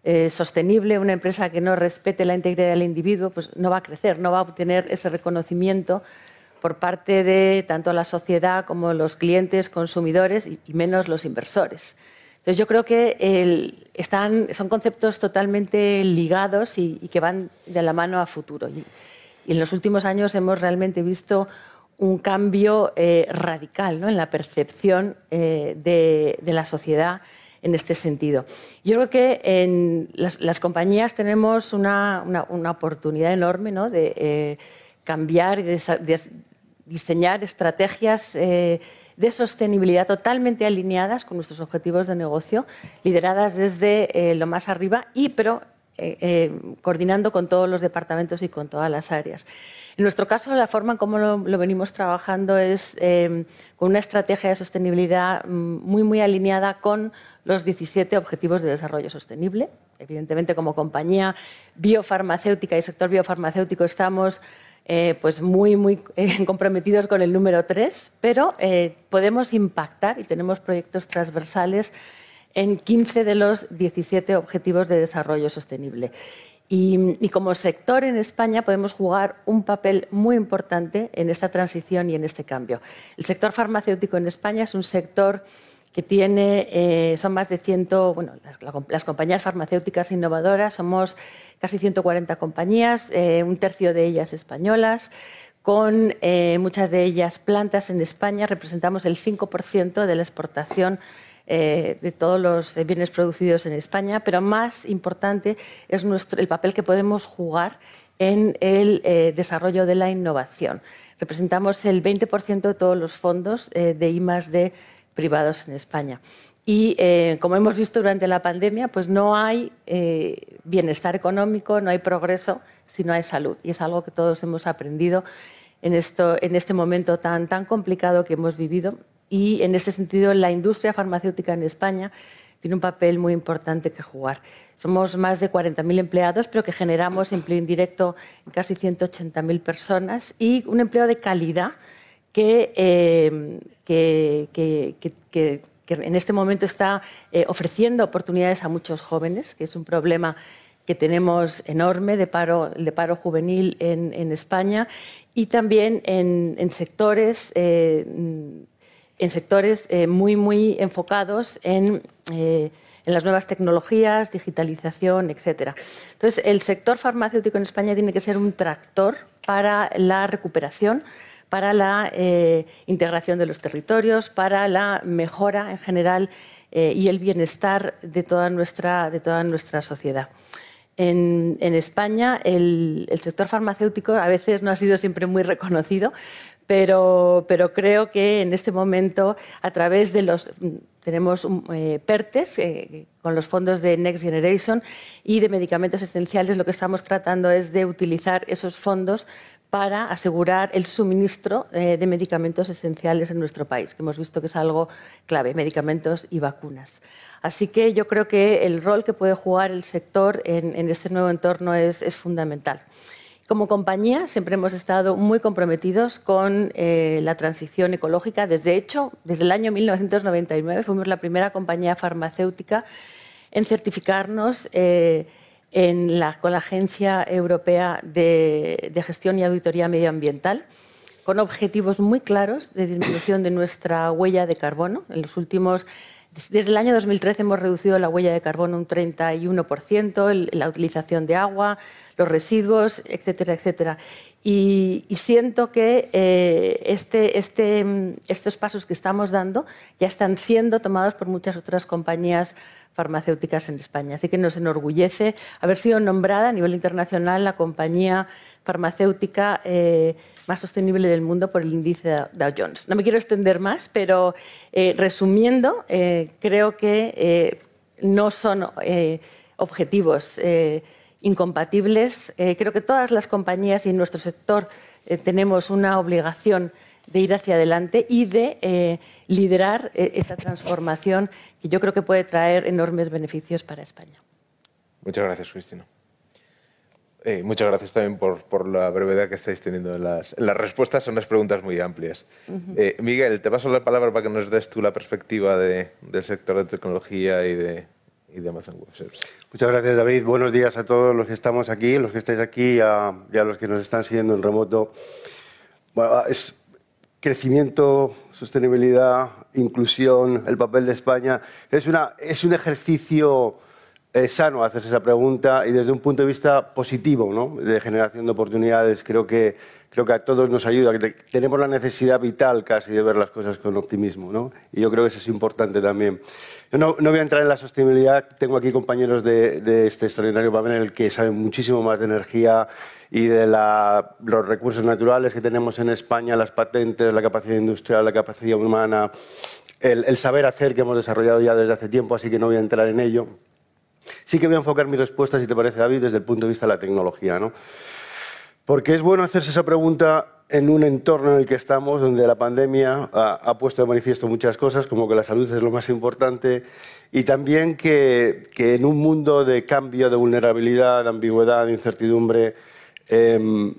eh, sostenible, una empresa que no respete la integridad del individuo, pues no va a crecer, no va a obtener ese reconocimiento por parte de tanto la sociedad como los clientes, consumidores y menos los inversores. Entonces yo creo que son conceptos totalmente ligados y, que van de la mano a futuro. Y, en los últimos años hemos realmente visto un cambio eh, radical en la percepción eh, de, la sociedad en este sentido. Yo creo que en las, compañías tenemos una, oportunidad enorme de eh, cambiar y de, diseñar estrategias de sostenibilidad totalmente alineadas con nuestros objetivos de negocio, lideradas desde eh, lo más arriba y pero eh, eh, coordinando con todos los departamentos y con todas las áreas. En nuestro caso, la forma en cómo lo, venimos trabajando es con una estrategia de sostenibilidad mm, muy, muy alineada con los 17 Objetivos de Desarrollo Sostenible. Evidentemente, como compañía biofarmacéutica y sector biofarmacéutico estamos eh, pues muy, muy eh, comprometidos con el número 3, pero eh, podemos impactar y tenemos proyectos transversales en 15 de los 17 Objetivos de Desarrollo Sostenible. Y, como sector en España podemos jugar un papel muy importante en esta transición y en este cambio. El sector farmacéutico en España es un sector que tiene, eh, son más de 100, bueno, las, compañías farmacéuticas innovadoras, somos casi 140 compañías, eh, un tercio de ellas españolas, con eh, muchas de ellas plantas en España, representamos el 5% de la exportación eh, de todos los bienes producidos en España, pero más importante es nuestro, el papel que podemos jugar en el eh, desarrollo de la innovación. Representamos el 20% de todos los fondos eh, de I+D privados en España. Y como hemos visto durante la pandemia, pues no hay bienestar económico, no hay progreso si no hay salud. Y es algo que todos hemos aprendido en, esto, en este momento tan, tan complicado que hemos vivido y en este sentido la industria farmacéutica en España tiene un papel muy importante que jugar. Somos más de 40.000 empleados, pero que generamos empleo indirecto en casi 180.000 personas y un empleo de calidad que, eh, en este momento está eh, ofreciendo oportunidades a muchos jóvenes, que es un problema que tenemos enorme de paro, de paro juvenil en, España y también en, sectores eh, en sectores eh, muy, muy enfocados en, eh, en, las nuevas tecnologías, digitalización, etc. Entonces, el sector farmacéutico en España tiene que ser un tractor para la recuperación, para la eh, integración de los territorios, para la mejora en general y el bienestar de toda nuestra, de toda nuestra sociedad. En, España el, sector farmacéutico a veces no ha sido siempre muy reconocido, pero, creo que en este momento, a través de los. Tenemos eh, PERTES eh, con los fondos de Next Generation y de medicamentos esenciales. Lo que estamos tratando es de utilizar esos fondos para asegurar el suministro eh, de medicamentos esenciales en nuestro país, que hemos visto que es algo clave, medicamentos y vacunas. Así que yo creo que el rol que puede jugar el sector en, este nuevo entorno es fundamental. Como compañía siempre hemos estado muy comprometidos con eh, la transición ecológica. Desde hecho, desde el año 1999 fuimos la primera compañía farmacéutica en certificarnos eh, con la Agencia Europea de, Gestión y Auditoría Medioambiental con objetivos muy claros de disminución de nuestra huella de carbono. En los últimos desde el año 2013 hemos reducido la huella de carbono un 31%, la utilización de agua, los residuos, etcétera, etcétera. Y, siento que eh, este, este, estos pasos que estamos dando ya están siendo tomados por muchas otras compañías farmacéuticas en España. Así que nos enorgullece haber sido nombrada a nivel internacional la compañía farmacéutica eh, más sostenible del mundo por el índice Dow Jones. No me quiero extender más, pero eh, resumiendo, creo que no son objetivos incompatibles. Eh, creo que todas las compañías y en nuestro sector eh, tenemos una obligación de ir hacia adelante y de eh, liderar esta transformación que yo creo que puede traer enormes beneficios para España. Muchas gracias, Cristina. muchas gracias también por, la brevedad que estáis teniendo en las, respuestas. Son unas preguntas muy amplias. Miguel, te paso la palabra para que nos des tú la perspectiva del sector de tecnología y de, y de Amazon Web Services. Muchas gracias, David. Buenos días a todos los que estamos aquí, los que estáis aquí y a, los que nos están siguiendo en remoto. Bueno, es crecimiento, sostenibilidad, inclusión, el papel de España. Es, una, es un ejercicio eh, sano hacerse esa pregunta y desde un punto de vista positivo, ¿no? de generación de oportunidades. Creo que creo que a todos nos ayuda. que Tenemos la necesidad vital casi de ver las cosas con optimismo, ¿no? Y yo creo que eso es importante también. Yo no, no voy a entrar en la sostenibilidad. Tengo aquí compañeros de, de este extraordinario panel que saben muchísimo más de energía y de la, los recursos naturales que tenemos en España, las patentes, la capacidad industrial, la capacidad humana, el, el saber hacer que hemos desarrollado ya desde hace tiempo, así que no voy a entrar en ello. Sí que voy a enfocar mi respuesta, si te parece, David, desde el punto de vista de la tecnología. ¿no? Porque es bueno hacerse esa pregunta en un entorno en el que estamos, donde la pandemia ha, puesto de manifiesto muchas cosas, como que la salud es lo más importante, y también que, en un mundo de cambio, de vulnerabilidad, de ambigüedad, de incertidumbre, em,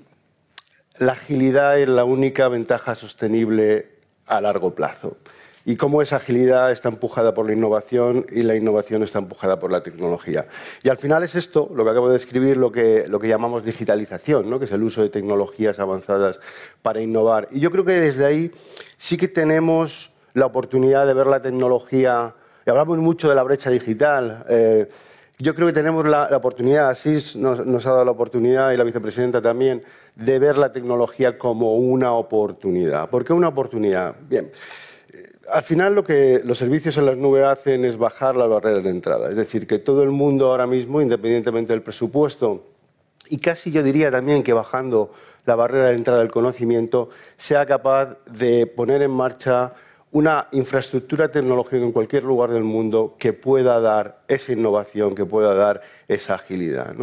la agilidad es la única ventaja sostenible a largo plazo. Y cómo esa agilidad está empujada por la innovación y la innovación está empujada por la tecnología. Y al final es esto, lo que acabo de describir, lo que, llamamos digitalización, ¿no? que es el uso de tecnologías avanzadas para innovar. Y yo creo que desde ahí sí que tenemos la oportunidad de ver la tecnología, hablamos mucho de la brecha digital. Eh, yo creo que tenemos la, oportunidad, así nos, nos, ha dado la oportunidad y la vicepresidenta también, de ver la tecnología como una oportunidad. ¿Por qué una oportunidad? Bien, al final lo que los servicios en las nubes hacen es bajar las barreras de entrada. Es decir, que todo el mundo ahora mismo, independientemente del presupuesto, y casi yo diría también que bajando la barrera de entrada del conocimiento, sea capaz de poner en marcha una infraestructura tecnológica en cualquier lugar del mundo que pueda dar esa innovación, que pueda dar esa agilidad.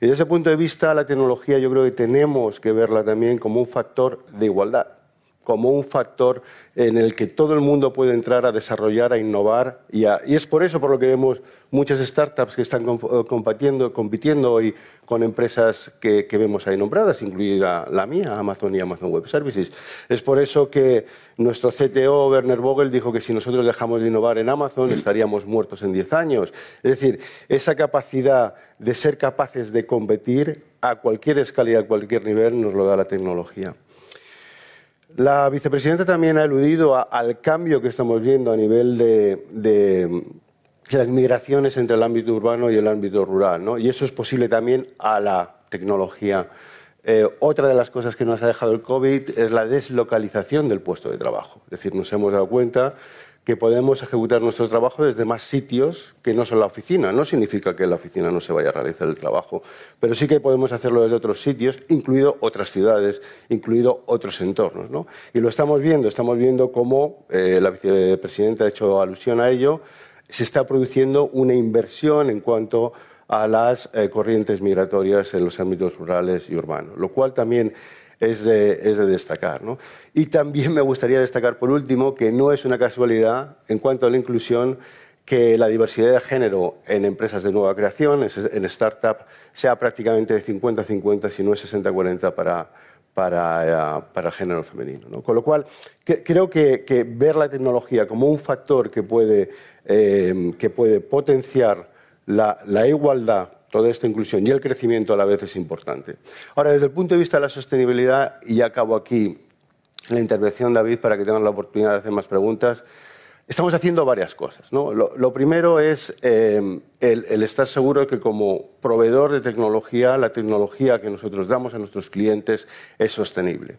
Desde ese punto de vista, la tecnología yo creo que tenemos que verla también como un factor de igualdad como un factor en el que todo el mundo puede entrar a desarrollar, a innovar. Y, es por eso por lo que vemos muchas startups que están eh, compitiendo, compitiendo hoy con empresas que, vemos ahí nombradas, incluida la mía, Amazon y Amazon Web Services. Es por eso que nuestro CTO, Werner Vogel, dijo que si nosotros dejamos de innovar en Amazon estaríamos muertos en 10 años. Es decir, esa capacidad de ser capaces de competir a cualquier escala y a cualquier nivel nos lo da la tecnología. La vicepresidenta también ha aludido al cambio que estamos viendo a nivel de, las migraciones entre el ámbito urbano y el ámbito rural, ¿no? y eso es posible también a la tecnología. Eh, otra de las cosas que nos ha dejado el COVID es la deslocalización del puesto de trabajo. Es decir, nos hemos dado cuenta que podemos ejecutar nuestro trabajo desde más sitios que no son la oficina. No significa que la oficina no se vaya a realizar el trabajo, pero sí que podemos hacerlo desde otros sitios, incluido otras ciudades, incluido otros entornos. ¿no? Y lo estamos viendo, estamos viendo cómo eh, la vicepresidenta ha hecho alusión a ello, se está produciendo una inversión en cuanto a las eh, corrientes migratorias en los ámbitos rurales y urbanos, lo cual también es de, destacar. Y también me gustaría destacar, por último, que no es una casualidad en cuanto a la inclusión que la diversidad de género en empresas de nueva creación, en startup, sea prácticamente de 50-50, si no es 60-40 para, para, eh, para, el género femenino. Con lo cual, creo que, ver la tecnología como un factor que puede, eh, que puede potenciar la, la igualdad toda esta inclusión y el crecimiento a la vez es importante. Ahora, desde el punto de vista de la sostenibilidad, y acabo aquí la intervención, David, para que tengan la oportunidad de hacer más preguntas, estamos haciendo varias cosas. Lo, primero es eh, el, estar seguro de que como proveedor de tecnología, la tecnología que nosotros damos a nuestros clientes es sostenible.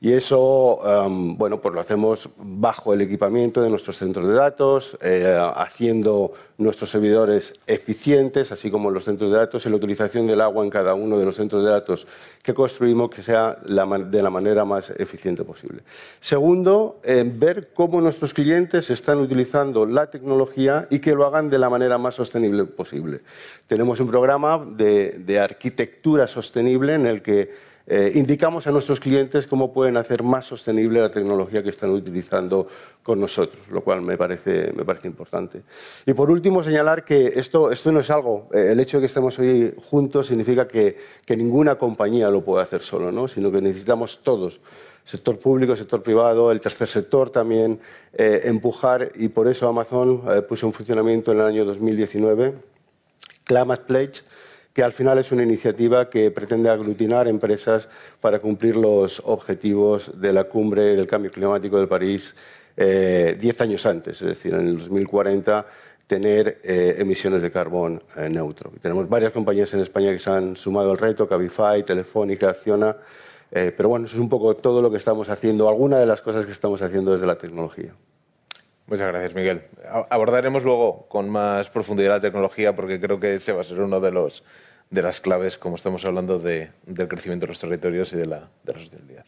Y eso, em, bueno, pues lo hacemos bajo el equipamiento de nuestros centros de datos, eh, haciendo nuestros servidores eficientes, así como los centros de datos y la utilización del agua en cada uno de los centros de datos que construimos que sea de la manera más eficiente posible. Segundo, ver cómo nuestros clientes están utilizando la tecnología y que lo hagan de la manera más sostenible posible. Tenemos un programa de arquitectura sostenible en el que eh, indicamos a nuestros clientes cómo pueden hacer más sostenible la tecnología que están utilizando con nosotros, lo cual me parece, importante. Y por último, señalar que esto, no es algo, eh, el hecho de que estemos hoy juntos significa que, ninguna compañía lo puede hacer solo, ¿no? sino que necesitamos todos sector público, sector privado, el tercer sector también, eh, empujar y por eso Amazon puso en funcionamiento en el año 2019 Climate Pledge, que al final es una iniciativa que pretende aglutinar empresas para cumplir los objetivos de la cumbre del cambio climático de París eh, diez años antes, es decir, en el 2040 tener eh, emisiones de carbón eh, neutro. tenemos varias compañías en España que se han sumado al reto, Cabify, Telefónica, Acciona, pero bueno, eso es un poco todo lo que estamos haciendo, alguna de las cosas que estamos haciendo desde la tecnología. Muchas gracias, Miguel. Abordaremos luego con más profundidad la tecnología porque creo que ese va a ser uno de los de las claves, como estamos hablando, de, del crecimiento de los territorios y de la, de la sostenibilidad.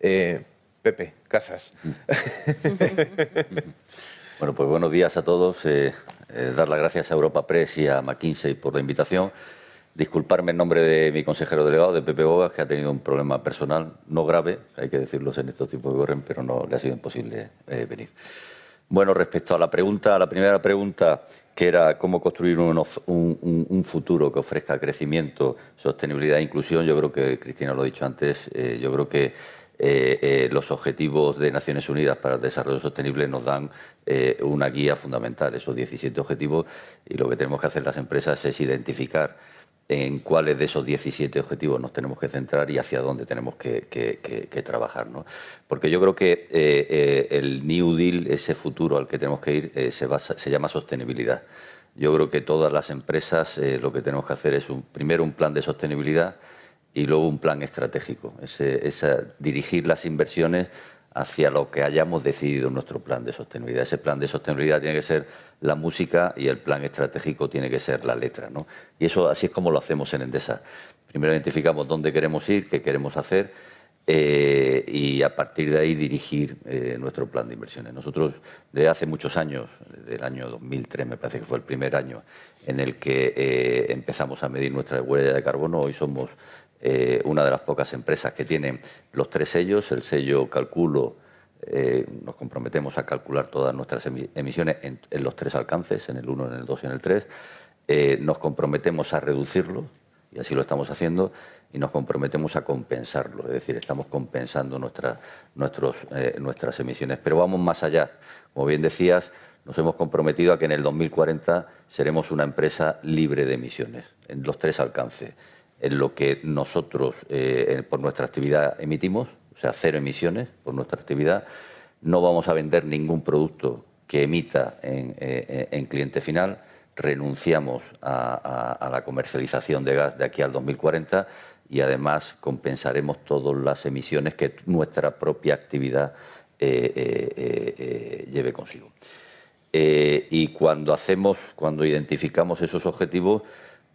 Eh, Pepe, Casas. bueno, pues buenos días a todos. Eh, eh, dar las gracias a Europa Press y a McKinsey por la invitación. Disculparme en nombre de mi consejero delegado, de Pepe Bogas, que ha tenido un problema personal, no grave, hay que decirlo en estos tiempos que corren, pero no le ha sido imposible venir. Bueno, respecto a la pregunta, a la primera pregunta, que era cómo construir un, futuro que ofrezca crecimiento, sostenibilidad e inclusión, yo creo que, Cristina lo ha dicho antes, eh, yo creo que los objetivos de Naciones Unidas para el Desarrollo Sostenible nos dan una guía fundamental, esos 17 objetivos, y lo que tenemos que hacer las empresas es identificar en cuáles de esos 17 objetivos nos tenemos que centrar y hacia dónde tenemos que, trabajar. ¿no? Porque yo creo que eh, eh, el New Deal, ese futuro al que tenemos que ir, eh, se, se, llama sostenibilidad. Yo creo que todas las empresas lo que tenemos que hacer es un, primero un plan de sostenibilidad y luego un plan estratégico. Ese, dirigir las inversiones hacia lo que hayamos decidido en nuestro plan de sostenibilidad. Ese plan de sostenibilidad tiene que ser la música y el plan estratégico tiene que ser la letra. ¿no? Y eso así es como lo hacemos en Endesa. Primero identificamos dónde queremos ir, qué queremos hacer eh, y a partir de ahí dirigir eh, nuestro plan de inversiones. Nosotros desde hace muchos años, desde el año 2003 me parece que fue el primer año en el que eh, empezamos a medir nuestra huella de carbono, hoy somos una de las pocas empresas que tienen los tres sellos, el sello Calculo, eh, nos comprometemos a calcular todas nuestras emisiones en, los tres alcances, en el 1, en el 2 y en el 3. Eh, nos comprometemos a reducirlo, y así lo estamos haciendo, y nos comprometemos a compensarlo, es decir, estamos compensando eh, nuestras emisiones. Pero vamos más allá. Como bien decías, nos hemos comprometido a que en el 2040 seremos una empresa libre de emisiones, en los tres alcances, en lo que nosotros, por nuestra actividad, emitimos, o sea, cero emisiones por nuestra actividad. No vamos a vender ningún producto que emita en, eh, cliente final. Renunciamos a, la comercialización de gas de aquí al 2040 y además compensaremos todas las emisiones que nuestra propia actividad eh, eh, lleve consigo. y cuando hacemos, cuando identificamos esos objetivos,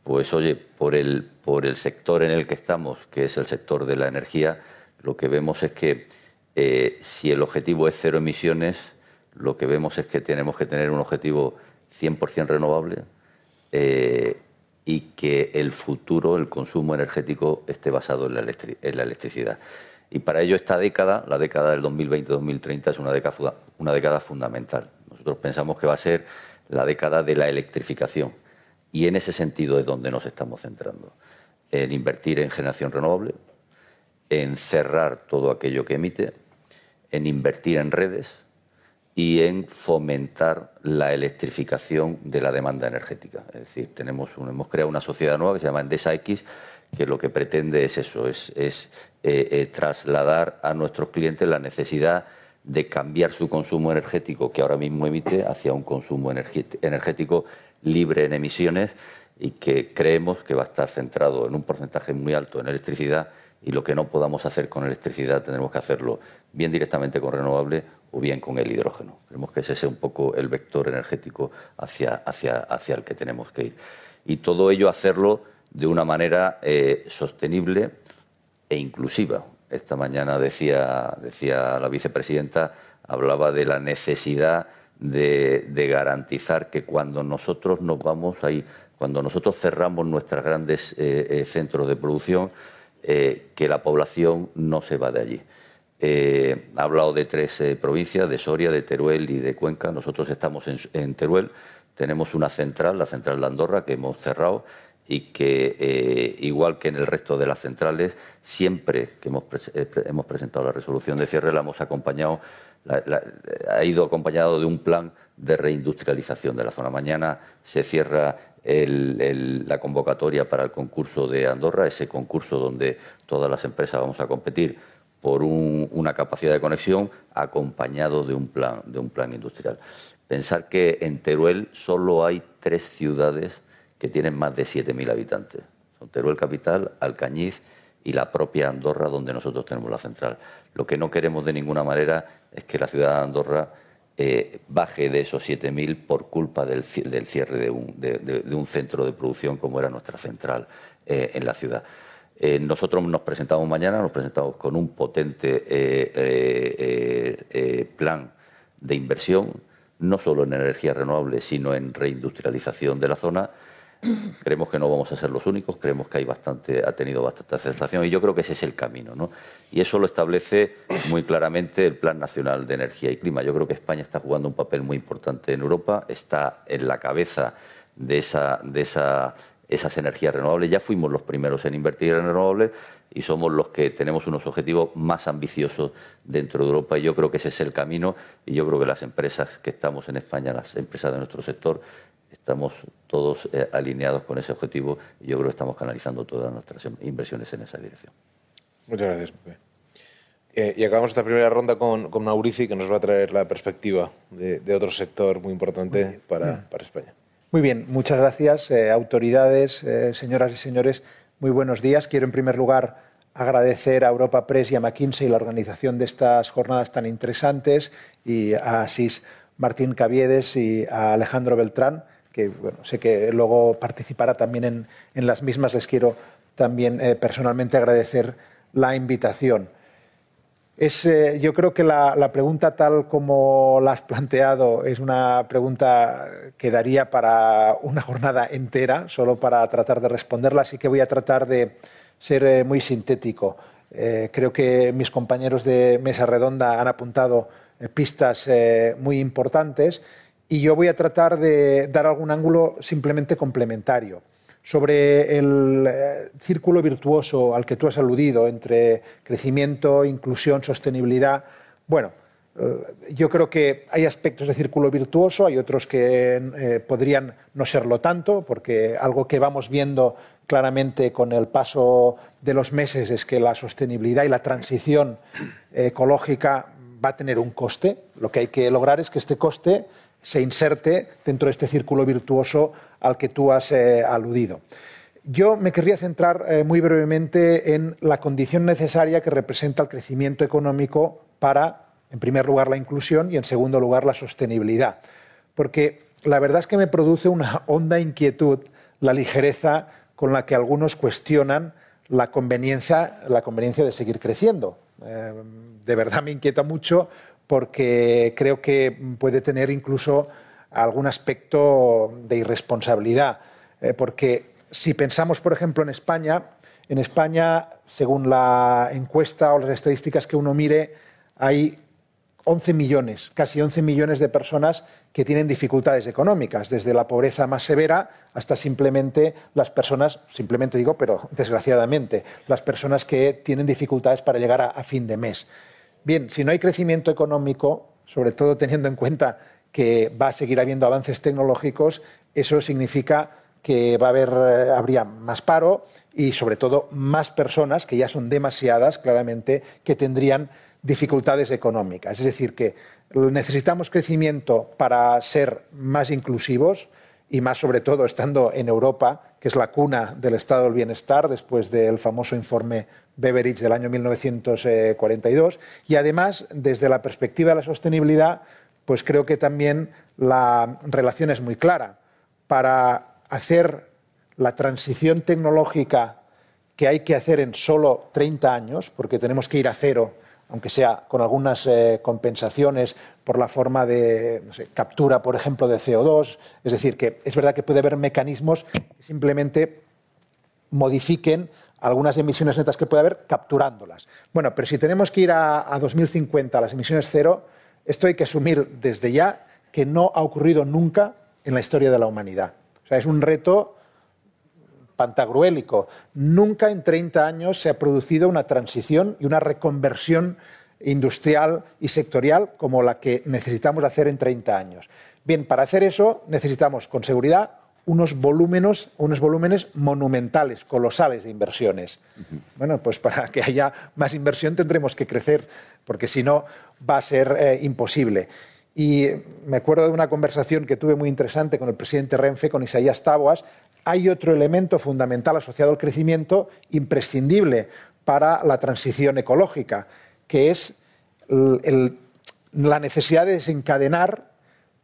pues oye, por el, por el sector en el que estamos, que es el sector de la energía, lo que vemos es que eh, si el objetivo es cero emisiones, lo que vemos es que tenemos que tener un objetivo 100% renovable eh, y que el futuro, el consumo energético, esté basado en la, electricidad. Y para ello esta década, la década del 2020-2030, es una década, una década fundamental. Nosotros pensamos que va a ser la década de la electrificación. Y en ese sentido es donde nos estamos centrando. En invertir en generación renovable, en cerrar todo aquello que emite, en invertir en redes y en fomentar la electrificación de la demanda energética. Es decir, tenemos hemos creado una sociedad nueva que se llama Endesa X, que lo que pretende es eso, es, es eh, eh, trasladar a nuestros clientes la necesidad de cambiar su consumo energético que ahora mismo emite hacia un consumo energético libre en emisiones y que creemos que va a estar centrado en un porcentaje muy alto en electricidad y lo que no podamos hacer con electricidad tendremos que hacerlo bien directamente con renovable o bien con el hidrógeno. Creemos que ese es un poco el vector energético hacia, hacia, hacia el que tenemos que ir. Y todo ello hacerlo de una manera eh, sostenible e inclusiva. Esta mañana decía, decía la vicepresidenta, hablaba de la necesidad de, garantizar que cuando nosotros nos vamos ahí, cuando nosotros cerramos nuestros grandes eh, eh, centros de producción, eh, que la población no se va de allí. Ha hablado de tres provincias, de Soria, de Teruel y de Cuenca. Nosotros estamos en, Teruel, tenemos una central, la central de Andorra, que hemos cerrado y que, igual que en el resto de las centrales, siempre que hemos, hemos presentado la resolución de cierre, la hemos acompañado, ha ido acompañado de un plan de reindustrialización de la zona. Mañana se cierra la convocatoria para el concurso de Andorra, ese concurso donde todas las empresas vamos a competir por una capacidad de conexión acompañado de un plan, de un plan industrial. Pensar que en Teruel solo hay tres ciudades que tienen más de 7.000 habitantes. Son Teruel Capital, Alcañiz y la propia Andorra, donde nosotros tenemos la central. Lo que no queremos de ninguna manera es que la ciudad de Andorra eh, baje de esos 7.000 por culpa del, cierre de un, centro de producción como era nuestra central eh, en la ciudad. Eh, nosotros nos presentamos mañana, nos presentamos con un potente plan de inversión, no solo en energías renovables, sino en reindustrialización de la zona creemos que no vamos a ser los únicos, creemos que hay bastante, ha tenido bastante aceptación y yo creo que ese es el camino. ¿no? Y eso lo establece muy claramente el Plan Nacional de Energía y Clima. Yo creo que España está jugando un papel muy importante en Europa, está en la cabeza de esa, de esa esas energías renovables. Ya fuimos los primeros en invertir en renovables y somos los que tenemos unos objetivos más ambiciosos dentro de Europa y yo creo que ese es el camino y yo creo que las empresas que estamos en España, las empresas de nuestro sector, estamos todos eh, alineados con ese objetivo y yo creo que estamos canalizando todas nuestras inversiones en esa dirección. Muchas gracias, Pepe. Eh, y acabamos esta primera ronda con, con, Maurici, que nos va a traer la perspectiva de, de otro sector muy importante muy para, para, España. Muy bien, muchas gracias. Eh, autoridades, eh, señoras y señores, muy buenos días. Quiero, en primer lugar, agradecer a Europa Press y a McKinsey la organización de estas jornadas tan interesantes y a Asís Martín Caviedes y a Alejandro Beltrán, que bueno, sé que luego participará también en, en las mismas. Les quiero también personalmente agradecer la invitación. Es, eh, yo creo que la, la, pregunta tal como la has planteado es una pregunta que daría para una jornada entera, solo para tratar de responderla, así que voy a tratar de ser eh, muy sintético. Eh, creo que mis compañeros de mesa redonda han apuntado eh, pistas eh, muy importantes y yo voy a tratar de dar algún ángulo simplemente complementario sobre el eh, círculo virtuoso al que tú has aludido entre crecimiento, inclusión, sostenibilidad. Bueno, eh, yo creo que hay aspectos de círculo virtuoso, hay otros que eh, podrían no serlo tanto, porque algo que vamos viendo claramente con el paso de los meses es que la sostenibilidad y la transición ecológica va a tener un coste. Lo que hay que lograr es que este coste se inserte dentro de este círculo virtuoso al que tú has eh, aludido. Yo me querría centrar eh, muy brevemente en la condición necesaria que representa el crecimiento económico para, en primer lugar, la inclusión y, en segundo lugar, la sostenibilidad. Porque la verdad es que me produce una honda inquietud la ligereza con la que algunos cuestionan la conveniencia, la conveniencia de seguir creciendo. Eh, de verdad me inquieta mucho porque creo que puede tener incluso algún aspecto de irresponsabilidad. Eh, porque si pensamos, por ejemplo, en España, en España, según la encuesta o las estadísticas que uno mire, hay 11 millones, casi 11 millones de personas que tienen dificultades económicas, desde la pobreza más severa hasta simplemente las personas, simplemente digo, pero desgraciadamente, las personas que tienen dificultades para llegar a, a fin de mes. Bien, si no hay crecimiento económico, sobre todo teniendo en cuenta que va a seguir habiendo avances tecnológicos, eso significa que va a haber, eh, habría más paro y, sobre todo, más personas, que ya son demasiadas, claramente, que tendrían dificultades económicas. Es decir, que necesitamos crecimiento para ser más inclusivos y más, sobre todo, estando en Europa, que es la cuna del estado del bienestar, después del famoso informe Beveridge del año 1942. Y además, desde la perspectiva de la sostenibilidad, pues creo que también la relación es muy clara. Para hacer la transición tecnológica que hay que hacer en solo 30 años, porque tenemos que ir a cero, aunque sea con algunas eh, compensaciones por la forma de captura, por ejemplo, de CO2. Es decir, que es verdad que puede haber mecanismos que simplemente modifiquen algunas emisiones netas que puede haber capturándolas. Bueno, pero si tenemos que ir a, a 2050 a las emisiones cero, esto hay que asumir desde ya que no ha ocurrido nunca en la historia de la humanidad. O sea, es un reto pantagruélico. Nunca en 30 años se ha producido una transición y una reconversión industrial y sectorial como la que necesitamos hacer en 30 años. Bien, para hacer eso necesitamos, con seguridad, unos volúmenes, unos volúmenes monumentales, colosales de inversiones. Uh -huh. Bueno, pues para que haya más inversión tendremos que crecer, porque si no va a ser eh, imposible. Y me acuerdo de una conversación que tuve muy interesante con el presidente Renfe, con Isaías Taboas. Hay otro elemento fundamental asociado al crecimiento, imprescindible para la transición ecológica, que es la necesidad de desencadenar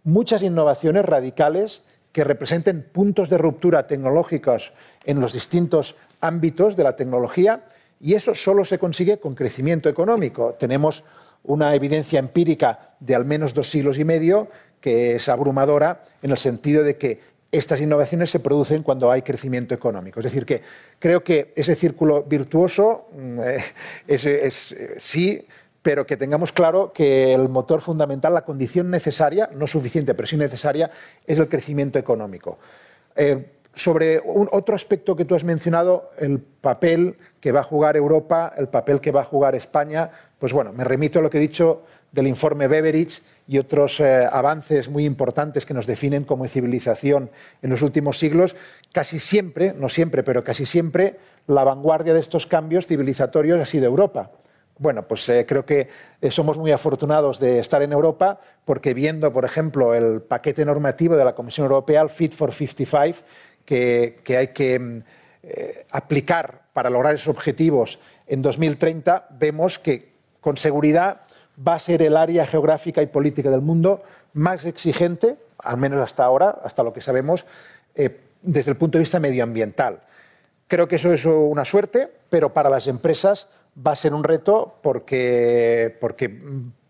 muchas innovaciones radicales que representen puntos de ruptura tecnológicos en los distintos ámbitos de la tecnología y eso solo se consigue con crecimiento económico. Tenemos una evidencia empírica de al menos dos siglos y medio que es abrumadora en el sentido de que estas innovaciones se producen cuando hay crecimiento económico. Es decir, que creo que ese círculo virtuoso mm, eh, es, es, sí pero que tengamos claro que el motor fundamental, la condición necesaria, no suficiente, pero sí necesaria, es el crecimiento económico. Eh, sobre otro aspecto que tú has mencionado, el papel que va a jugar Europa, el papel que va a jugar España, pues bueno, me remito a lo que he dicho del informe Beveridge y otros eh, avances muy importantes que nos definen como civilización en los últimos siglos, casi siempre, no siempre, pero casi siempre, la vanguardia de estos cambios civilizatorios ha sido Europa. Bueno, pues eh, creo que eh, somos muy afortunados de estar en Europa porque viendo, por ejemplo, el paquete normativo de la Comisión Europea, el Fit for 55, que, que hay que mm, eh, aplicar para lograr esos objetivos en 2030, vemos que con seguridad va a ser el área geográfica y política del mundo más exigente, al menos hasta ahora, hasta lo que sabemos, eh, desde el punto de vista medioambiental. Creo que eso es una suerte, pero para las empresas va a ser un reto porque, porque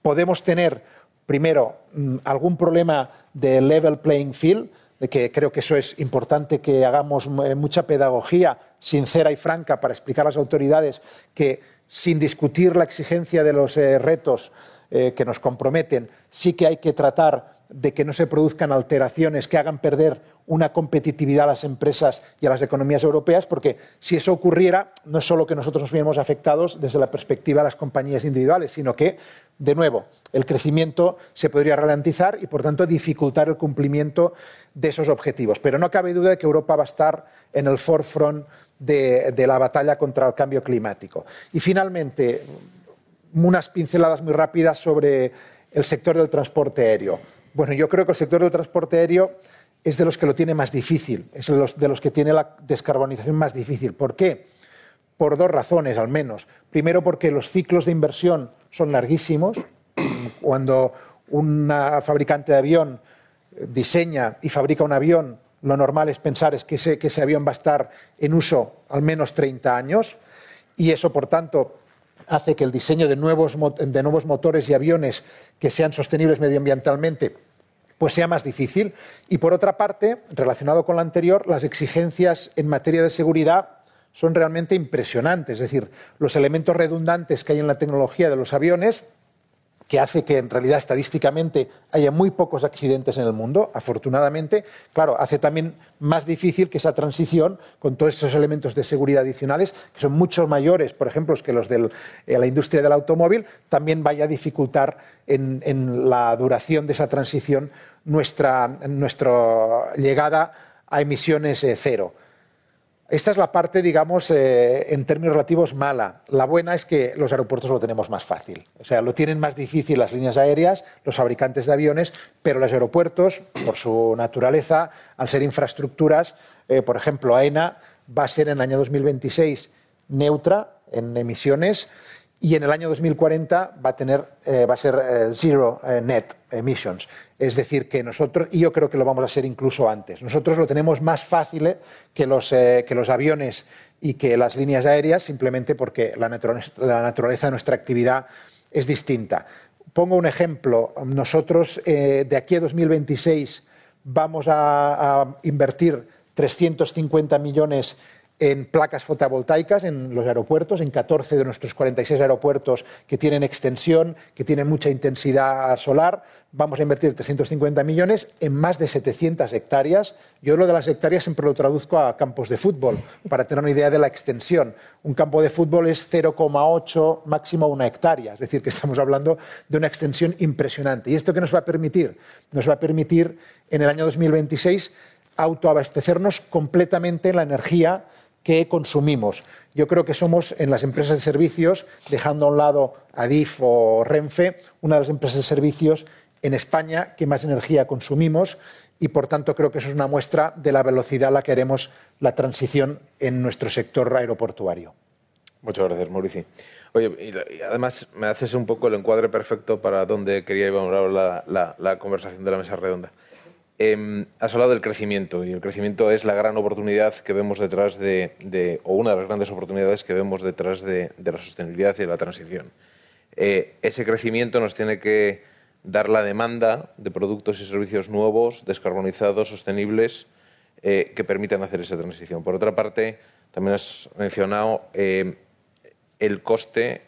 podemos tener, primero, mm, algún problema de level playing field, que creo que eso es importante que hagamos eh, mucha pedagogía sincera y franca para explicar a las autoridades que sin discutir la exigencia de los eh, retos eh, que nos comprometen, sí que hay que tratar de que no se produzcan alteraciones que hagan perder una competitividad a las empresas y a las economías europeas, porque si eso ocurriera, no es solo que nosotros nos viéramos afectados desde la perspectiva de las compañías individuales, sino que, de nuevo, el crecimiento se podría ralentizar y, por tanto, dificultar el cumplimiento de esos objetivos. Pero no cabe duda de que Europa va a estar en el forefront de, de la batalla contra el cambio climático. Y, finalmente, unas pinceladas muy rápidas sobre el sector del transporte aéreo. Bueno, yo creo que el sector del transporte aéreo es de los que lo tiene más difícil, es de los, que tiene la descarbonización más difícil. ¿Por qué? Por dos razones, al menos. Primero, porque los ciclos de inversión son larguísimos. Cuando un fabricante de avión diseña y fabrica un avión, lo normal es pensar es que ese, que ese avión va a estar en uso al menos 30 años y eso, por tanto, hace que el diseño de nuevos, de nuevos motores y aviones que sean sostenibles medioambientalmente pues sea más difícil. Y por otra parte, relacionado con lo anterior, las exigencias en materia de seguridad son realmente impresionantes. Es decir, los elementos redundantes que hay en la tecnología de los aviones que hace que en realidad estadísticamente haya muy pocos accidentes en el mundo, afortunadamente, claro, hace también más difícil que esa transición con todos estos elementos de seguridad adicionales, que son mucho mayores, por ejemplo, que los de eh, la industria del automóvil, también vaya a dificultar en, la duración de esa transición nuestra, nuestra llegada a emisiones eh, cero. Esta es la parte, digamos, eh, en términos relativos mala. La buena es que los aeropuertos lo tenemos más fácil. O sea, lo tienen más difícil las líneas aéreas, los fabricantes de aviones, pero los aeropuertos, por su naturaleza, al ser infraestructuras, eh, por ejemplo, AENA va a ser en el año 2026 neutra en emisiones y en el año 2040 va a, tener, eh, va a ser zero net emissions. Es decir, que nosotros, y yo creo que lo vamos a ser incluso antes, nosotros lo tenemos más fácil que los, que los aviones y que las líneas aéreas, simplemente porque la naturaleza, de nuestra actividad es distinta. Pongo un ejemplo. Nosotros, de aquí a 2026, vamos a, a invertir 350 millones en placas fotovoltaicas en los aeropuertos, en 14 de nuestros 46 aeropuertos que tienen extensión, que tienen mucha intensidad solar. Vamos a invertir 350 millones en más de 700 hectáreas. Yo lo de las hectáreas siempre lo traduzco a campos de fútbol, para tener una idea de la extensión. Un campo de fútbol es 0,8 máximo una hectárea, es decir, que estamos hablando de una extensión impresionante. ¿Y esto qué nos va a permitir? Nos va a permitir en el año 2026 autoabastecernos completamente en la energía que consumimos. Yo creo que somos en las empresas de servicios, dejando a un lado Adif o Renfe, una de las empresas de servicios en España que más energía consumimos y, por tanto, creo que eso es una muestra de la velocidad a la que haremos la transición en nuestro sector aeroportuario. Muchas gracias, Mauricio. Oye, y además me haces un poco el encuadre perfecto para donde quería ir la, la, la conversación de la mesa redonda. Eh, has hablado del crecimiento y el crecimiento es la gran oportunidad que vemos detrás de, o una de las grandes oportunidades que vemos detrás de, la sostenibilidad y de la transición. Eh, ese crecimiento nos tiene que dar la demanda de productos y servicios nuevos, descarbonizados, sostenibles, eh, que permitan hacer esa transición. Por otra parte, también has mencionado eh, el coste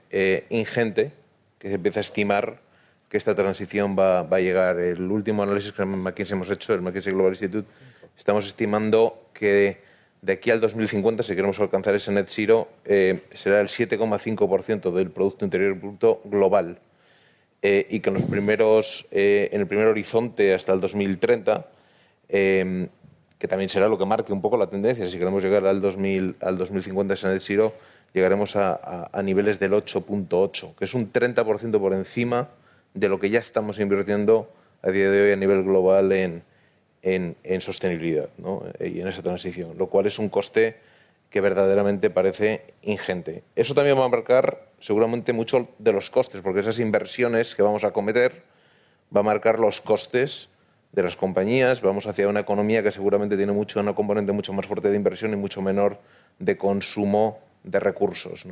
ingente que se empieza a estimar que esta transición va, a llegar. El último análisis que McKinsey hemos hecho, el McKinsey Global Institute, estamos estimando que de aquí al 2050, si queremos alcanzar ese net zero, eh, será el 7,5% del Producto Interior Bruto global. Eh, y que en, los primeros, eh, en el primer horizonte hasta el 2030, que también será lo que marque un poco la tendencia, si queremos llegar al, 2000, al 2050 ese net zero, llegaremos a, a niveles del 8.8, que es un 30% por encima de lo que ya estamos invirtiendo a día de hoy a nivel global en, en, sostenibilidad y en esa transición, lo cual es un coste que verdaderamente parece ingente. Eso también va a marcar seguramente mucho de los costes, porque esas inversiones que vamos a cometer va a marcar los costes de las compañías. Vamos hacia una economía que seguramente tiene mucho, una componente mucho más fuerte de inversión y mucho menor de consumo de recursos.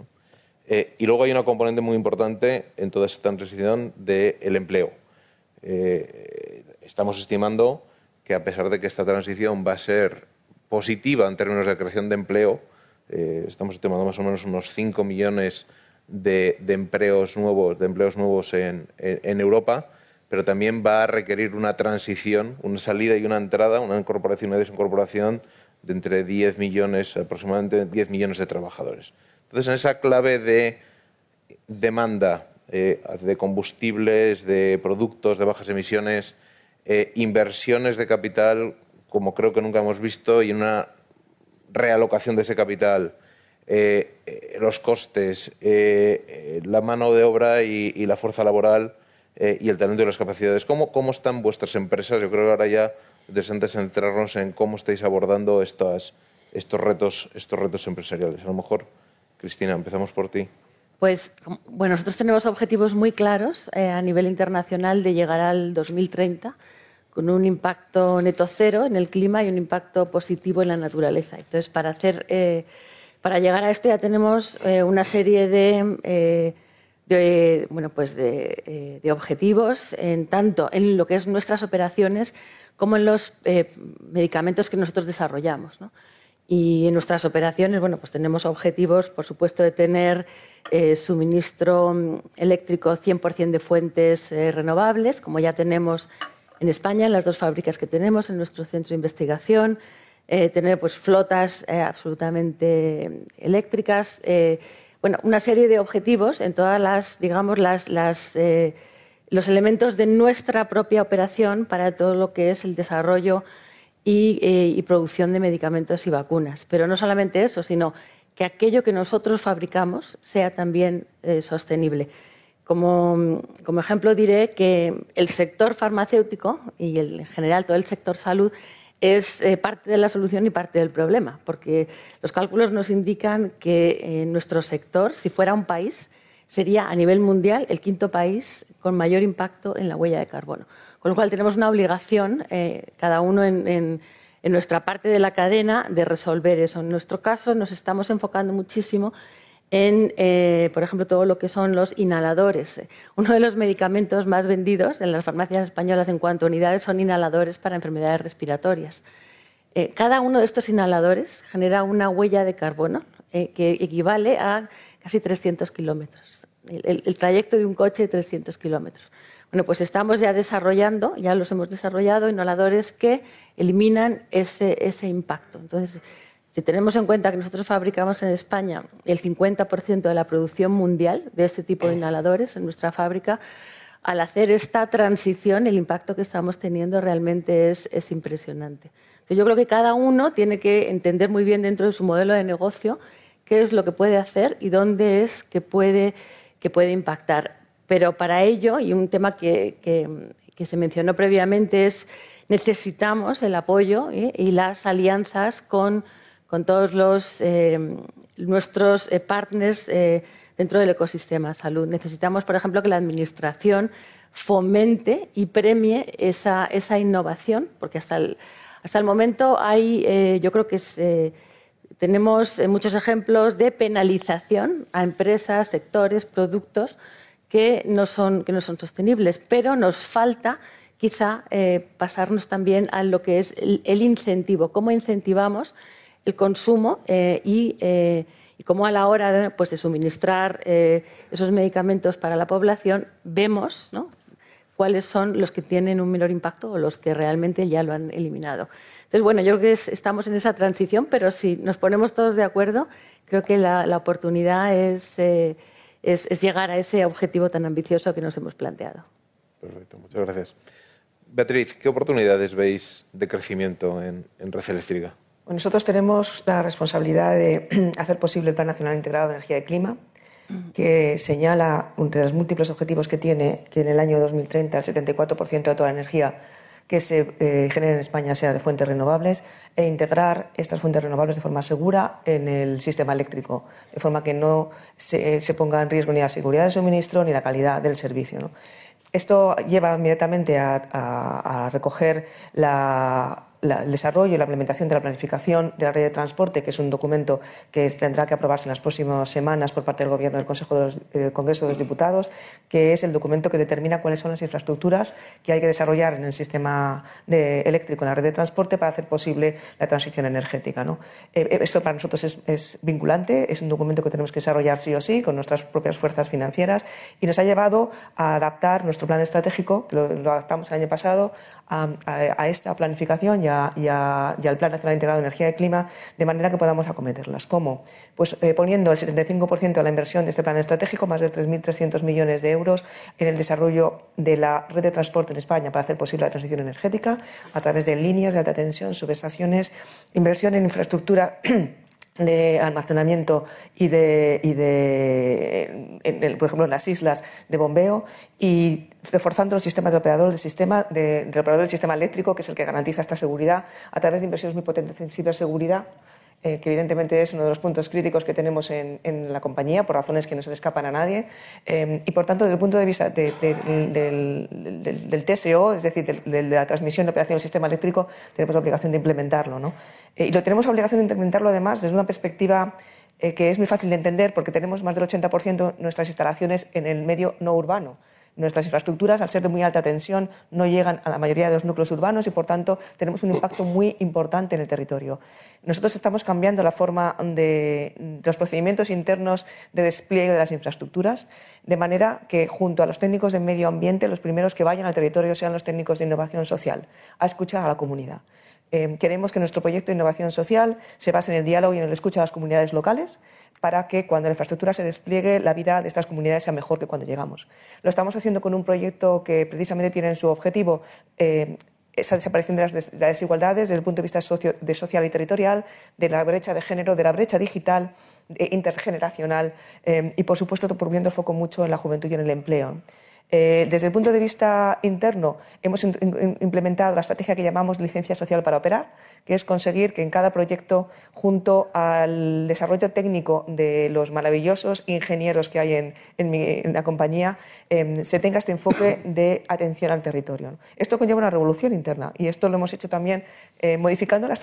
Eh, y luego hay una componente muy importante en toda esta transición del empleo. Eh, estamos estimando que a pesar de que esta transición va a ser positiva en términos de creación de empleo, eh, estamos estimando más o menos unos 5 millones de, empleos nuevos, de empleos nuevos en, Europa, pero también va a requerir una transición, una salida y una entrada, una incorporación y una desincorporación de entre 10 millones, aproximadamente 10 millones de trabajadores. Entonces, en esa clave de demanda eh, de combustibles, de productos de bajas emisiones, eh, inversiones de capital como creo que nunca hemos visto y una realocación de ese capital, eh, los costes, la mano de obra y, la fuerza laboral y el talento y las capacidades. ¿Cómo, ¿Cómo, están vuestras empresas? Yo creo que ahora ya es antes centrarnos en cómo estáis abordando estas, estos, retos, estos retos empresariales. A lo mejor, Cristina, empezamos por ti. Pues bueno, nosotros tenemos objetivos muy claros a nivel internacional de llegar al 2030 con un impacto neto cero en el clima y un impacto positivo en la naturaleza. Entonces, para, hacer, eh, para llegar a esto ya tenemos eh, una serie de, eh, bueno, pues de, objetivos, en tanto en lo que es nuestras operaciones como en los medicamentos que nosotros desarrollamos. Y en nuestras operaciones, bueno, pues tenemos objetivos, por supuesto, de tener suministro mm, eléctrico 100% de fuentes renovables, como ya tenemos en España, en las dos fábricas que tenemos, en nuestro centro de investigación, eh, tener pues, flotas eh, absolutamente eléctricas, eh, bueno, una serie de objetivos en todas las, digamos, las, los elementos de nuestra propia operación para todo lo que es el desarrollo y, y producción de medicamentos y vacunas. Pero no solamente eso, sino que aquello que nosotros fabricamos sea también sostenible. Como, ejemplo diré que el sector farmacéutico y en general todo el sector salud es eh, parte de la solución y parte del problema, porque los cálculos nos indican que eh, nuestro sector, si fuera un país, sería a nivel mundial el quinto país con mayor impacto en la huella de carbono. Con lo cual tenemos una obligación, eh, cada uno en, nuestra parte de la cadena, de resolver eso. En nuestro caso nos estamos enfocando muchísimo en, eh, por ejemplo, todo lo que son los inhaladores. Uno de los medicamentos más vendidos en las farmacias españolas en cuanto a unidades son inhaladores para enfermedades respiratorias. Eh, cada uno de estos inhaladores genera una huella de carbono que equivale a casi 300 kilómetros. El, trayecto de un coche de 300 kilómetros. Bueno, pues estamos ya desarrollando, ya los hemos desarrollado, inhaladores que eliminan ese, impacto. Entonces, si tenemos en cuenta que nosotros fabricamos en España el 50% de la producción mundial de este tipo de inhaladores en nuestra fábrica, al hacer esta transición el impacto que estamos teniendo realmente es, impresionante. yo creo que cada uno tiene que entender muy bien dentro de su modelo de negocio qué es lo que puede hacer y dónde es que puede impactar. Pero para ello, y un tema que, se mencionó previamente, es necesitamos el apoyo ¿eh? y las alianzas con todos los, eh, nuestros eh, partners dentro del ecosistema salud. Necesitamos, por ejemplo, que la Administración fomente y premie esa, esa innovación, porque hasta el, hasta el momento hay, yo creo que tenemos muchos ejemplos de penalización a empresas, sectores, productos que no son, que no son sostenibles, pero nos falta quizá pasarnos también a lo que es el incentivo, cómo incentivamos el consumo eh, eh, y, cómo a la hora de, pues, de suministrar eh, esos medicamentos para la población vemos cuáles son los que tienen un menor impacto o los que realmente ya lo han eliminado. Entonces, bueno, yo creo que estamos en esa transición, pero si nos ponemos todos de acuerdo, creo que la, oportunidad eh, es, es, llegar a ese objetivo tan ambicioso que nos hemos planteado. Perfecto, muchas gracias. Beatriz, ¿qué oportunidades veis de crecimiento en, en Red Eléctrica? nosotros tenemos la responsabilidad de hacer posible el Plan Nacional Integrado de Energía y Clima, que señala, entre los múltiples objetivos que tiene, que en el año 2030 el 74% de toda la energía que se eh, genere en España sea de fuentes renovables e integrar estas fuentes renovables de forma segura en el sistema eléctrico, de forma que no se, ponga en riesgo ni la seguridad del suministro ni la calidad del servicio. Esto lleva inmediatamente a recoger la el desarrollo y la implementación de la planificación de la red de transporte, que es un documento que tendrá que aprobarse en las próximas semanas por parte del Gobierno del Consejo del Congreso de los Diputados, que es el documento que determina cuáles son las infraestructuras que hay que desarrollar en el sistema eléctrico, en la red de transporte, para hacer posible la transición energética. ¿no? Eh, eh, esto para nosotros es, vinculante, es un documento que tenemos que desarrollar sí o sí con nuestras propias fuerzas financieras y nos ha llevado a adaptar nuestro plan estratégico, que lo adaptamos el año pasado, a, esta planificación y, al Plan Nacional Integrado de Energía y Clima de manera que podamos acometerlas. ¿Cómo? Pues eh, poniendo el 75% de la inversión de este plan estratégico, más de 3.300 millones de euros, en el desarrollo de la red de transporte en España para hacer posible la transición energética a través de líneas de alta tensión, subestaciones, inversión en infraestructura de almacenamiento y de, y de por ejemplo, en las islas de bombeo y reforzando los sistemas de operador del sistema, de, del operador del sistema eléctrico, que es el que garantiza esta seguridad, a través de inversiones muy potentes en ciberseguridad eh, que evidentemente es uno de los puntos críticos que tenemos en, la compañía, por razones que no se le escapan a nadie. Eh, y por tanto, desde el punto de vista del, TSO, es decir, de la transmisión de operación del sistema eléctrico, tenemos la obligación de implementarlo. ¿no? Eh, y lo tenemos la obligación de implementarlo además desde una perspectiva que es muy fácil de entender porque tenemos más del 80% de nuestras instalaciones en el medio no urbano. Nuestras infraestructuras, al ser de muy alta tensión, no llegan a la mayoría de los núcleos urbanos y, por tanto, tenemos un impacto muy importante en el territorio. Nosotros estamos cambiando la forma de, los procedimientos internos de despliegue de las infraestructuras, de manera que, junto a los técnicos de medio ambiente, los primeros que vayan al territorio sean los técnicos de innovación social, a escuchar a la comunidad. Eh, queremos que nuestro proyecto de innovación social se base en el diálogo y en el escucha a las comunidades locales para que cuando la infraestructura se despliegue la vida de estas comunidades sea mejor que cuando llegamos. Lo estamos haciendo con un proyecto que precisamente tiene en su objetivo eh, esa desaparición de las, desigualdades desde el punto de vista de social y territorial, de la brecha de género, de la brecha digital, intergeneracional eh, y, por supuesto, poniendo el foco mucho en la juventud y en el empleo. Eh, desde el punto de vista interno, hemos implementado la estrategia que llamamos licencia social para operar, que es conseguir que en cada proyecto, junto al desarrollo técnico de los maravillosos ingenieros que hay en, la compañía, em, se tenga este enfoque de atención al territorio. Esto conlleva una revolución interna y esto lo hemos hecho también eh, modificando la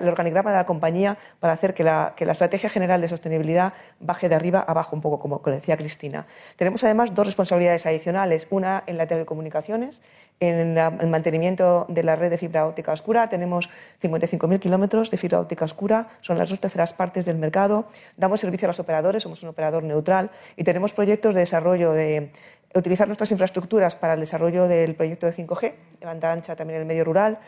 el organigrama de la compañía para hacer que la, que la estrategia general de sostenibilidad baje de arriba a abajo un poco, como decía Cristina. Tenemos además dos responsabilidades adicionales, una en las telecomunicaciones en el mantenimiento de la red de fibra óptica oscura tenemos 55.000 kilómetros de fibra óptica oscura, son las dos terceras partes del mercado. Damos servicio a los operadores, somos un operador neutral y tenemos proyectos de desarrollo de utilizar nuestras infraestructuras para el desarrollo del proyecto de 5G, de banda ancha también en el medio rural,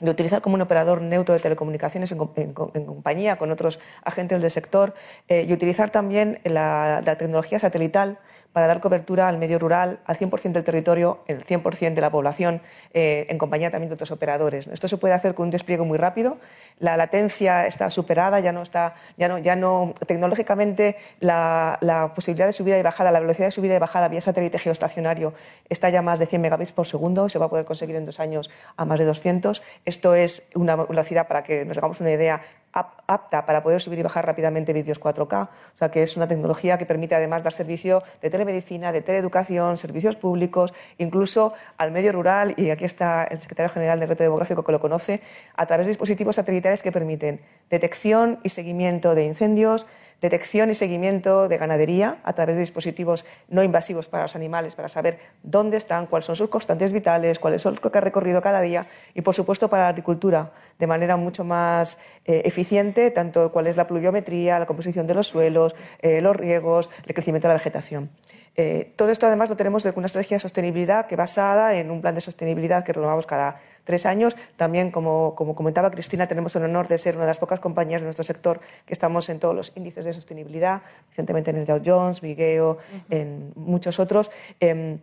de utilizar como un operador neutro de telecomunicaciones en, compañía con otros agentes del sector eh, y utilizar también la tecnología satelital para dar cobertura al medio rural, al 100% del territorio, el 100% de la población, eh, en compañía también de otros operadores. Esto se puede hacer con un despliegue muy rápido. La latencia está superada, ya no está, ya no, ya no tecnológicamente la, posibilidad de subida y bajada, la velocidad de subida y bajada vía satélite geoestacionario está ya más de 100 megabits por segundo, se va a poder conseguir en dos años a más de 200. Esto es una velocidad, para que nos hagamos una idea, apta para poder subir y bajar rápidamente vídeos 4K. O sea, que es una tecnología que permite además dar servicio de telemedicina, de teleeducación, servicios públicos, incluso al medio rural, y aquí está el secretario general del reto demográfico que lo conoce, a través de dispositivos satelitales que permiten detección y seguimiento de incendios, detección y seguimiento de ganadería a través de dispositivos no invasivos para los animales, para saber dónde están, cuáles son sus constantes vitales, cuáles son los que ha recorrido cada día y, por supuesto, para la agricultura, de manera mucho más eh, eficiente, tanto cuál es la pluviometría, la composición de los suelos, eh, los riegos, el crecimiento de la vegetación. Eh, todo esto, además, lo tenemos de una estrategia de sostenibilidad que basada en un plan de sostenibilidad que renovamos cada tres años. También, como, como, comentaba Cristina, tenemos el honor de ser una de las pocas compañías de nuestro sector que estamos en todos los índices de sostenibilidad, recientemente en el Dow Jones, Vigeo, en muchos otros. Eh,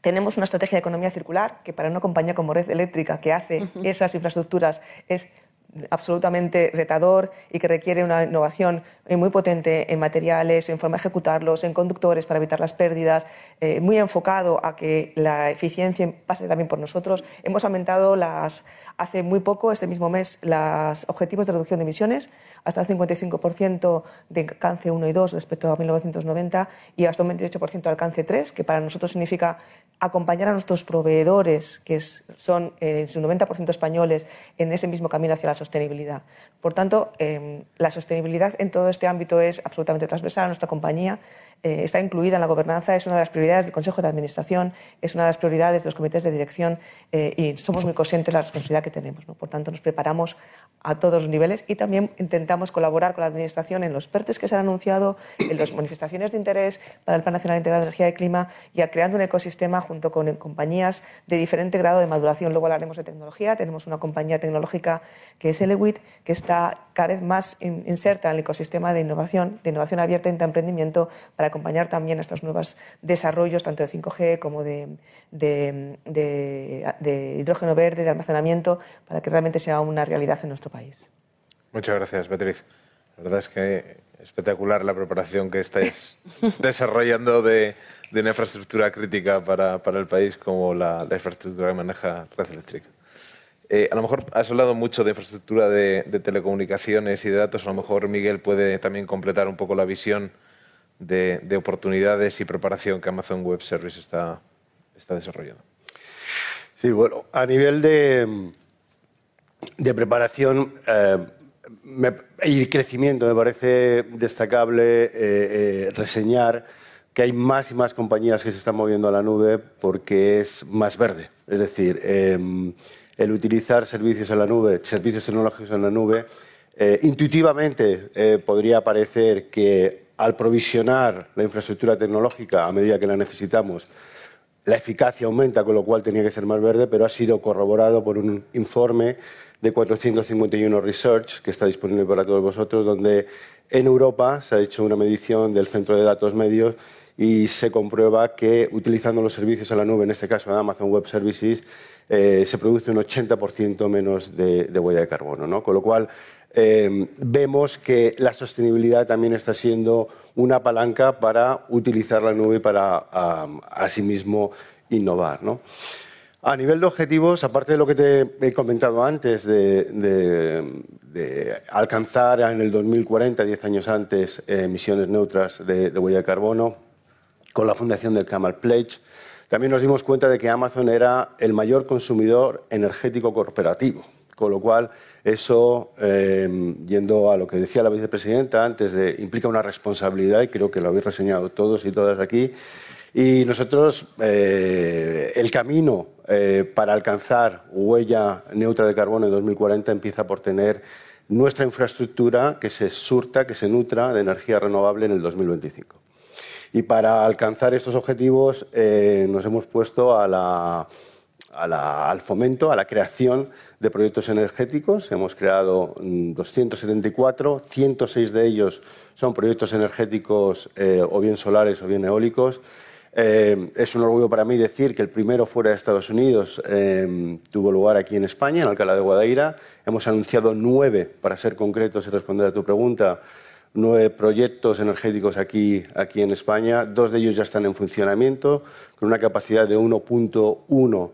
tenemos una estrategia de economía circular que para una compañía como Red Eléctrica que hace esas infraestructuras es absolutamente retador y que requiere una innovación eh, muy potente en materiales, en forma de ejecutarlos, en conductores para evitar las pérdidas, eh, muy enfocado a que la eficiencia pase también por nosotros. Hemos aumentado las, hace muy poco, este mismo mes, los objetivos de reducción de emisiones hasta un 55% de alcance 1 y 2 respecto a 1990 y hasta un 28% de alcance 3, que para nosotros significa acompañar a nuestros proveedores, que son en su 90% españoles, en ese mismo camino hacia la sostenibilidad. Por tanto, eh, la sostenibilidad en todo este ámbito es absolutamente transversal a nuestra compañía eh, está incluida en la gobernanza, es una de las prioridades del Consejo de Administración, es una de las prioridades de los comités de dirección eh, y somos muy conscientes de la responsabilidad que tenemos. ¿no? Por tanto, nos preparamos a todos los niveles y también intentamos colaborar con la Administración en los PERTES que se han anunciado, en las manifestaciones de interés para el Plan Nacional Integrado de Energía y Clima y a creando un ecosistema junto con compañías de diferente grado de maduración. Luego hablaremos de tecnología. Tenemos una compañía tecnológica que es Elewit, que está cada vez más inserta en el ecosistema de innovación, de innovación abierta e emprendimiento para acompañar también a estos nuevos desarrollos, tanto de 5G como de, hidrógeno verde, de almacenamiento, para que realmente sea una realidad en nuestro país. Muchas gracias, Beatriz. La verdad es que espectacular la preparación que estáis desarrollando de, una infraestructura crítica para, el país como la, infraestructura que maneja Red Eléctrica. Eh, a lo mejor has hablado mucho de infraestructura de, de, telecomunicaciones y de datos. A lo mejor Miguel puede también completar un poco la visión de, oportunidades y preparación que Amazon Web Service está, está desarrollando. Sí, bueno, a nivel de, de preparación eh, y crecimiento me parece destacable eh, eh, reseñar que hay más y más compañías que se están moviendo a la nube porque es más verde. Es decir, em, el utilizar servicios en la nube, servicios tecnológicos en la nube, intuitivamente podría parecer que al provisionar la infraestructura tecnológica a medida que la necesitamos, la eficacia aumenta, con lo cual tenía que ser más verde, pero ha sido corroborado por un informe de 451 Research, que está disponible para todos vosotros, donde en Europa se ha hecho una medición del centro de datos medios y se comprueba que utilizando los servicios en la nube, en este caso de Amazon Web Services, eh, se produce un 80% menos de, huella de carbono. ¿no? Con lo cual, Em, vemos que la sostenibilidad también está siendo una palanca para utilizar la nube para asimismo innovar. A nivel de objetivos, aparte de lo que te he comentado antes, de, alcanzar en el 2040, 10 años antes, emisiones neutras de, huella de carbono, con la fundación del Camel Pledge, también nos dimos cuenta de que Amazon era el mayor consumidor energético corporativo, con lo cual eso, em, yendo a lo que decía la vicepresidenta antes, de, implica una responsabilidad y creo que lo habéis reseñado todos y todas aquí. Y nosotros, eh, el camino eh, para alcanzar huella neutra de carbono en 2040 empieza por tener nuestra infraestructura que se surta, que se nutra de energía renovable en el 2025. Y para alcanzar estos objetivos eh, nos hemos puesto al fomento, a la creación de proyectos energéticos. Hemos creado 274, mm, 106 de ellos son proyectos energéticos eh, o bien solares o bien eólicos. Eh, es un orgullo para mí decir que el primero fuera de Estados Unidos eh, tuvo lugar aquí en España, en Alcalá de Guadaira. Hemos anunciado nueve, para ser concretos y responder a tu pregunta, nueve proyectos energéticos aquí, aquí en España. Dos de ellos ya están en funcionamiento, con una capacidad de 1.1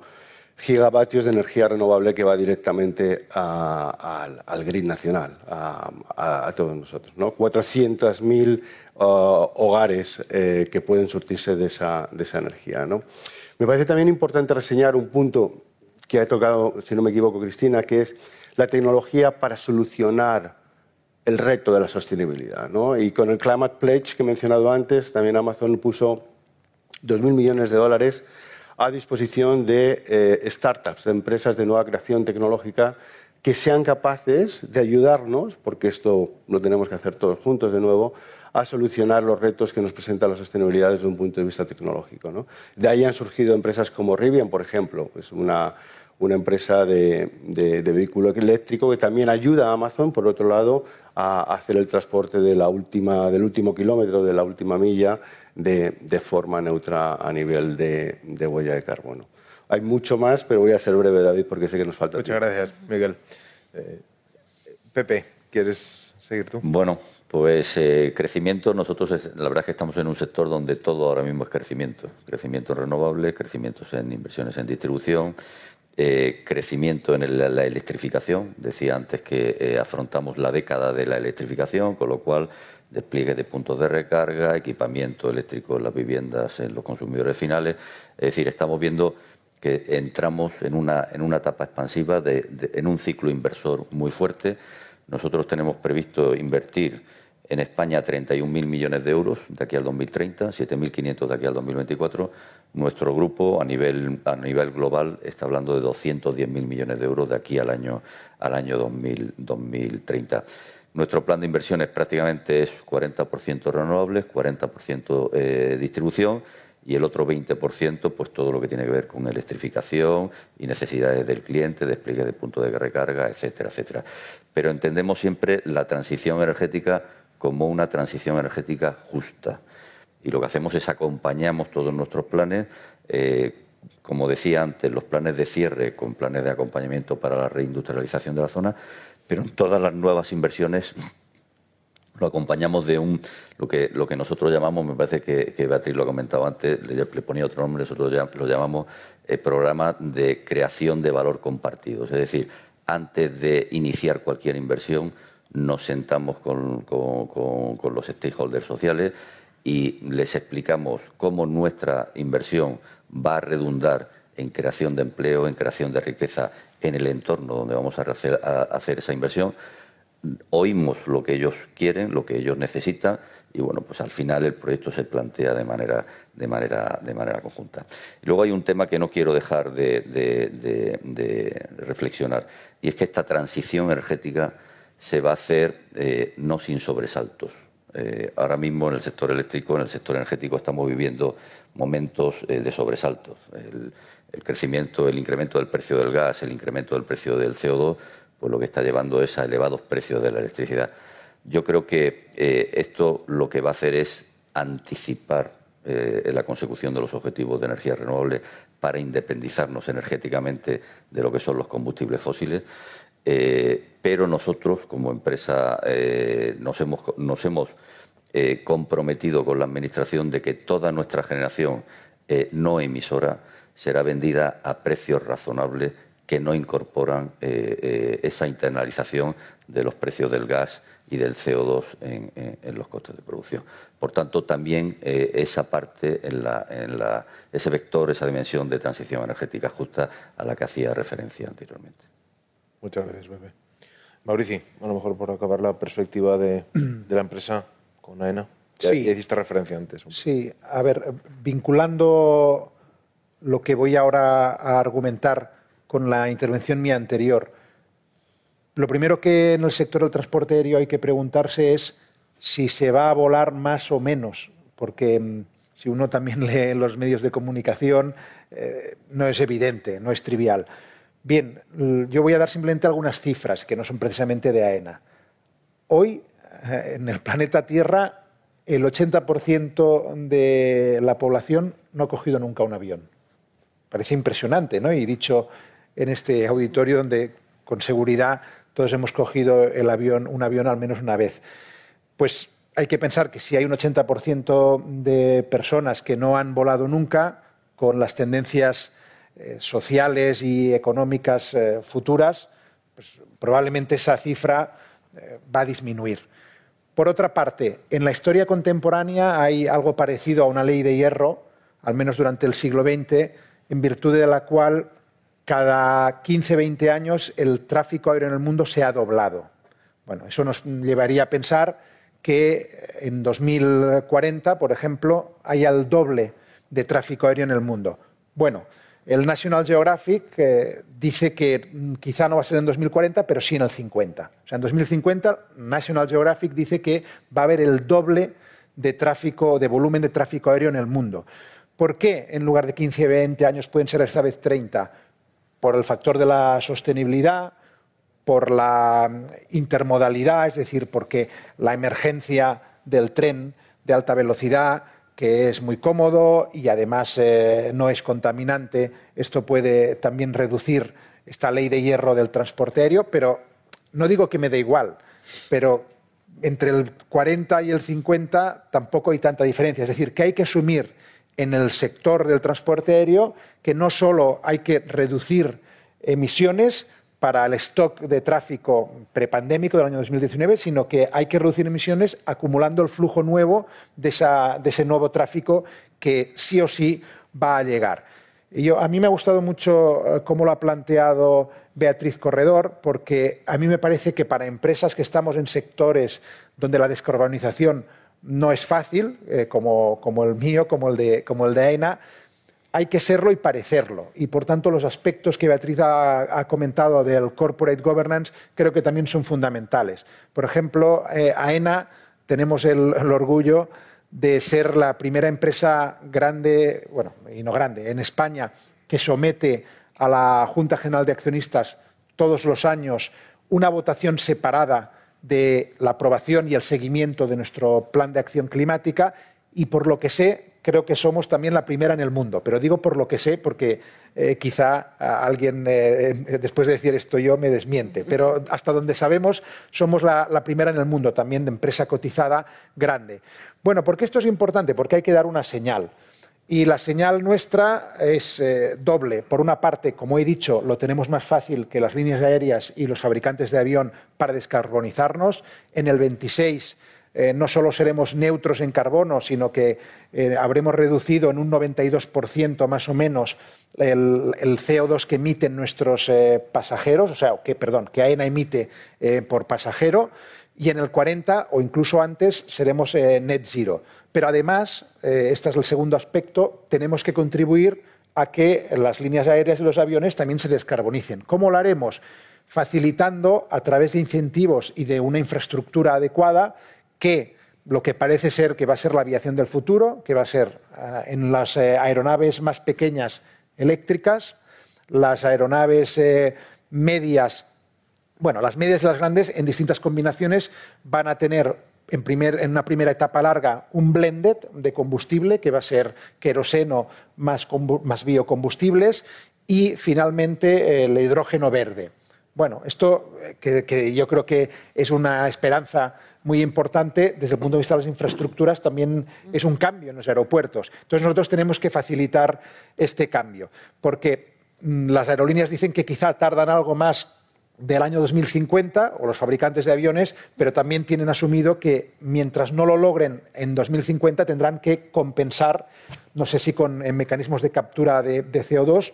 gigavatios de energía renovable que va directamente al, grid nacional, a, todos nosotros. ¿no? 400.000 uh, hogares eh, que pueden surtirse de esa, energía. ¿no? Me parece también importante reseñar un punto que ha tocado, si no me equivoco, Cristina, que es la tecnología para solucionar el reto de la sostenibilidad. Y con el Climate Pledge que he mencionado antes, también Amazon puso 2.000 millones de dólares a disposición de eh, startups, de empresas de nueva creación tecnológica que sean capaces de ayudarnos, porque esto lo tenemos que hacer todos juntos de nuevo, a solucionar los retos que nos presenta la sostenibilidad desde un punto de vista tecnológico. ¿no? De ahí han surgido empresas como Rivian, por ejemplo, es una, empresa de, vehículo eléctrico que también ayuda a Amazon, por otro lado, a hacer el transporte del último kilómetro, de la última milla, de, de forma neutra a nivel de, de, huella de carbono. Hay mucho más, pero voy a ser breve, David, porque sé que nos falta Muchas tiempo. gracias, Miguel. Eh, Pepe, ¿quieres seguir tú? Bueno, pues eh, crecimiento, nosotros es, la verdad es que estamos en un sector donde todo ahora mismo es crecimiento. Crecimiento en renovables, crecimientos en inversiones en distribución, eh, crecimiento en el, la electrificación. Decía antes que eh, afrontamos la década de la electrificación, con lo cual despliegue de puntos de recarga, equipamiento eléctrico en las viviendas, en los consumidores finales. Es decir, estamos viendo que entramos en una, en una etapa expansiva, de, en un ciclo inversor muy fuerte. Nosotros tenemos previsto invertir en España 31.000 millones de euros de aquí al 2030, 7.500 de aquí al 2024. Nuestro grupo a nivel, a nivel global está hablando de 210.000 millones de euros de aquí al año, al año 2000, 2030. Nuestro plan de inversiones prácticamente es 40% renovables, 40% eh, distribución y el otro 20%, pues todo lo que tiene que ver con electrificación y necesidades del cliente, despliegue de puntos de recarga, etcétera, etcétera. Pero entendemos siempre la transición energética como una transición energética justa. Y lo que hacemos es acompañamos todos nuestros planes, eh, como decía antes, los planes de cierre con planes de acompañamiento para la reindustrialización de la zona, pero en todas las nuevas inversiones lo acompañamos de un lo que lo que nosotros llamamos, me parece que, Beatriz lo ha comentado antes, le, ponía otro nombre, nosotros lo llamamos eh, programa de creación de valor compartido. Es decir, antes de iniciar cualquier inversión, nos sentamos con, con los stakeholders sociales y les explicamos cómo nuestra inversión va a redundar en creación de empleo, en creación de riqueza en el entorno donde vamos a hacer, esa inversión oímos lo que ellos quieren, lo que ellos necesitan y bueno, pues al final el proyecto se plantea de manera, de manera, de manera conjunta. Y luego hay un tema que no quiero dejar de, reflexionar y es que esta transición energética se va a hacer eh, no sin sobresaltos. Eh, ahora mismo en el sector eléctrico, en el sector energético, estamos viviendo momentos eh, de sobresaltos. El crecimiento, el incremento del precio del gas, el incremento del precio del CO2 pues lo que está llevando es a elevados precios de la electricidad. Yo creo que eh, esto lo que va a hacer es anticipar eh, la consecución de los objetivos de energía renovable para independizarnos energéticamente de lo que son los combustibles fósiles. Eh, pero nosotros, como empresa, nos hemos, comprometido con la Administración de que toda nuestra generación no emisora será vendida a precios razonables que no incorporan eh, eh, esa internalización de los precios del gas y del CO2 en, en, en los costes de producción. Por tanto, también eh, esa parte, en la, en la, ese vector, esa dimensión de transición energética justa a la que hacía referencia anteriormente. Muchas gracias, Pepe. Maurici, a lo mejor por acabar la perspectiva de, de la empresa con AENA. Ya, Sí. ya hiciste referencia antes. Sí, a ver, vinculando lo que voy ahora a argumentar con la intervención mía anterior, lo primero que en el sector del transporte aéreo hay que preguntarse es si se va a volar más o menos, porque mm, si uno también lee los medios de comunicación, eh, no es evidente, no es trivial. Bien, yo voy a dar simplemente algunas cifras que no son precisamente de AENA. Hoy, eh, en el planeta Tierra, el 80% de la población no ha cogido nunca un avión. Parece impresionante, ¿no? Y dicho en este auditorio donde con seguridad todos hemos cogido el avión, un avión al menos una vez. Pues hay que pensar que si hay un 80% de personas que no han volado nunca, con las tendencias eh, sociales y económicas eh, futuras, pues probablemente esa cifra eh, va a disminuir. Por otra parte, en la historia contemporánea hay algo parecido a una ley de hierro, al menos durante el siglo XX, en virtud de la cual cada 15-20 años el tráfico aéreo en el mundo se ha doblado. Bueno, eso nos llevaría a pensar que en 2040, por ejemplo, haya el doble de tráfico aéreo en el mundo. Bueno, el National Geographic eh, dice que mm, quizá no va a ser en 2040, pero sí en el 50. O sea, en 2050 National Geographic dice que va a haber el doble de tráfico, de volumen de tráfico aéreo en el mundo. ¿Por qué en lugar de 15, 20 años pueden ser esta vez 30? Por el factor de la sostenibilidad, por la mm, intermodalidad, es decir, porque la emergencia del tren de alta velocidad que es muy cómodo y además eh, no es contaminante. Esto puede también reducir esta ley de hierro del transporte aéreo, pero no digo que me dé igual, pero entre el 40 y el 50 tampoco hay tanta diferencia. Es decir, que hay que asumir en el sector del transporte aéreo que no solo hay que reducir emisiones, para el stock de tráfico prepandémico del año 2019, sino que hay que reducir emisiones acumulando el flujo nuevo de, ese nuevo tráfico que sí o sí va a llegar. a mí me ha gustado mucho eh, cómo lo ha planteado Beatriz Corredor, porque a mí me parece que para empresas que estamos en sectores donde la descarbonización no es fácil, eh, como, el mío, como el de, como AENA, hay que serlo y parecerlo. Y por tanto, los aspectos que Beatriz ha, comentado del corporate governance creo que también son fundamentales. Por ejemplo, eh, AENA tenemos el, orgullo de ser la primera empresa grande, bueno, y no grande, en España, que somete a la Junta General de Accionistas todos los años una votación separada de la aprobación y el seguimiento de nuestro plan de acción climática y por lo que sé, creo que somos también la primera en el mundo. Pero digo por lo que sé, porque eh, quizá alguien, eh, después de decir esto yo, me desmiente. Pero hasta donde sabemos, somos la, primera en el mundo también de empresa cotizada grande. Bueno, ¿por qué esto es importante? Porque hay que dar una señal. Y la señal nuestra es eh, doble. Por una parte, como he dicho, lo tenemos más fácil que las líneas aéreas y los fabricantes de avión para descarbonizarnos. En el 26 eh, no solo seremos neutros en carbono, sino que eh, habremos reducido en un 92% más o menos el, CO2 que emiten nuestros pasajeros, o sea, que, perdón, que AENA emite por pasajero, y en el 40 o incluso antes seremos net zero. Pero además, este es el segundo aspecto, tenemos que contribuir a que las líneas aéreas y los aviones también se descarbonicen. ¿Cómo lo haremos? Facilitando a través de incentivos y de una infraestructura adecuada que lo que parece ser que va a ser la aviación del futuro, que va a ser eh, en las eh, aeronaves más pequeñas eléctricas, las aeronaves eh, medias, bueno, las medias y las grandes en distintas combinaciones van a tener en, en, una primera etapa larga un blended de combustible que va a ser queroseno más, más biocombustibles y finalmente el hidrógeno verde. Bueno, esto que, yo creo que es una esperanza muy importante desde el punto de vista de las infraestructuras, también es un cambio en los aeropuertos. Entonces nosotros tenemos que facilitar este cambio, porque mm, las aerolíneas dicen que quizá tardan algo más del año 2050, o los fabricantes de aviones, pero también tienen asumido que mientras no lo logren en 2050 tendrán que compensar, no sé si con mecanismos de captura de, de CO2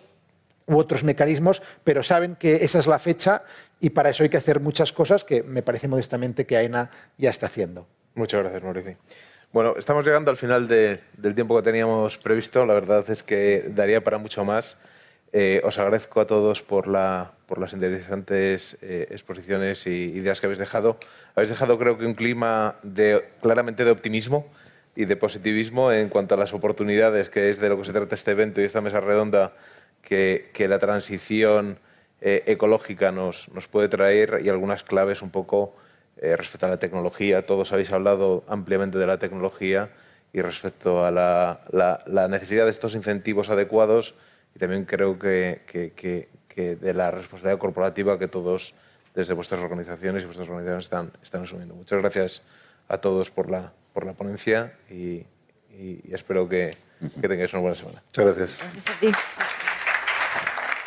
u otros mecanismos, pero saben que esa es la fecha y para eso hay que hacer muchas cosas que me parece modestamente que AENA ya está haciendo. Muchas gracias, Mauricio. Bueno, estamos llegando al final del tiempo que teníamos previsto. La verdad es que daría para mucho más. Eh, os agradezco a todos por, la, por las interesantes eh, exposiciones y ideas que habéis dejado. Habéis dejado, creo que, un clima de, claramente de optimismo y de positivismo en cuanto a las oportunidades, que es de lo que se trata este evento y esta mesa redonda que, la transición eh, ecológica nos, puede traer y algunas claves un poco eh, respecto a la tecnología. Todos habéis hablado ampliamente de la tecnología y respecto a la, necesidad de estos incentivos adecuados y también creo que, de la responsabilidad corporativa que todos desde vuestras organizaciones y vuestras organizaciones están, están asumiendo. Muchas gracias a todos por la, por la ponencia y, espero que, tengáis una buena semana. Muchas gracias. Gracias a ti.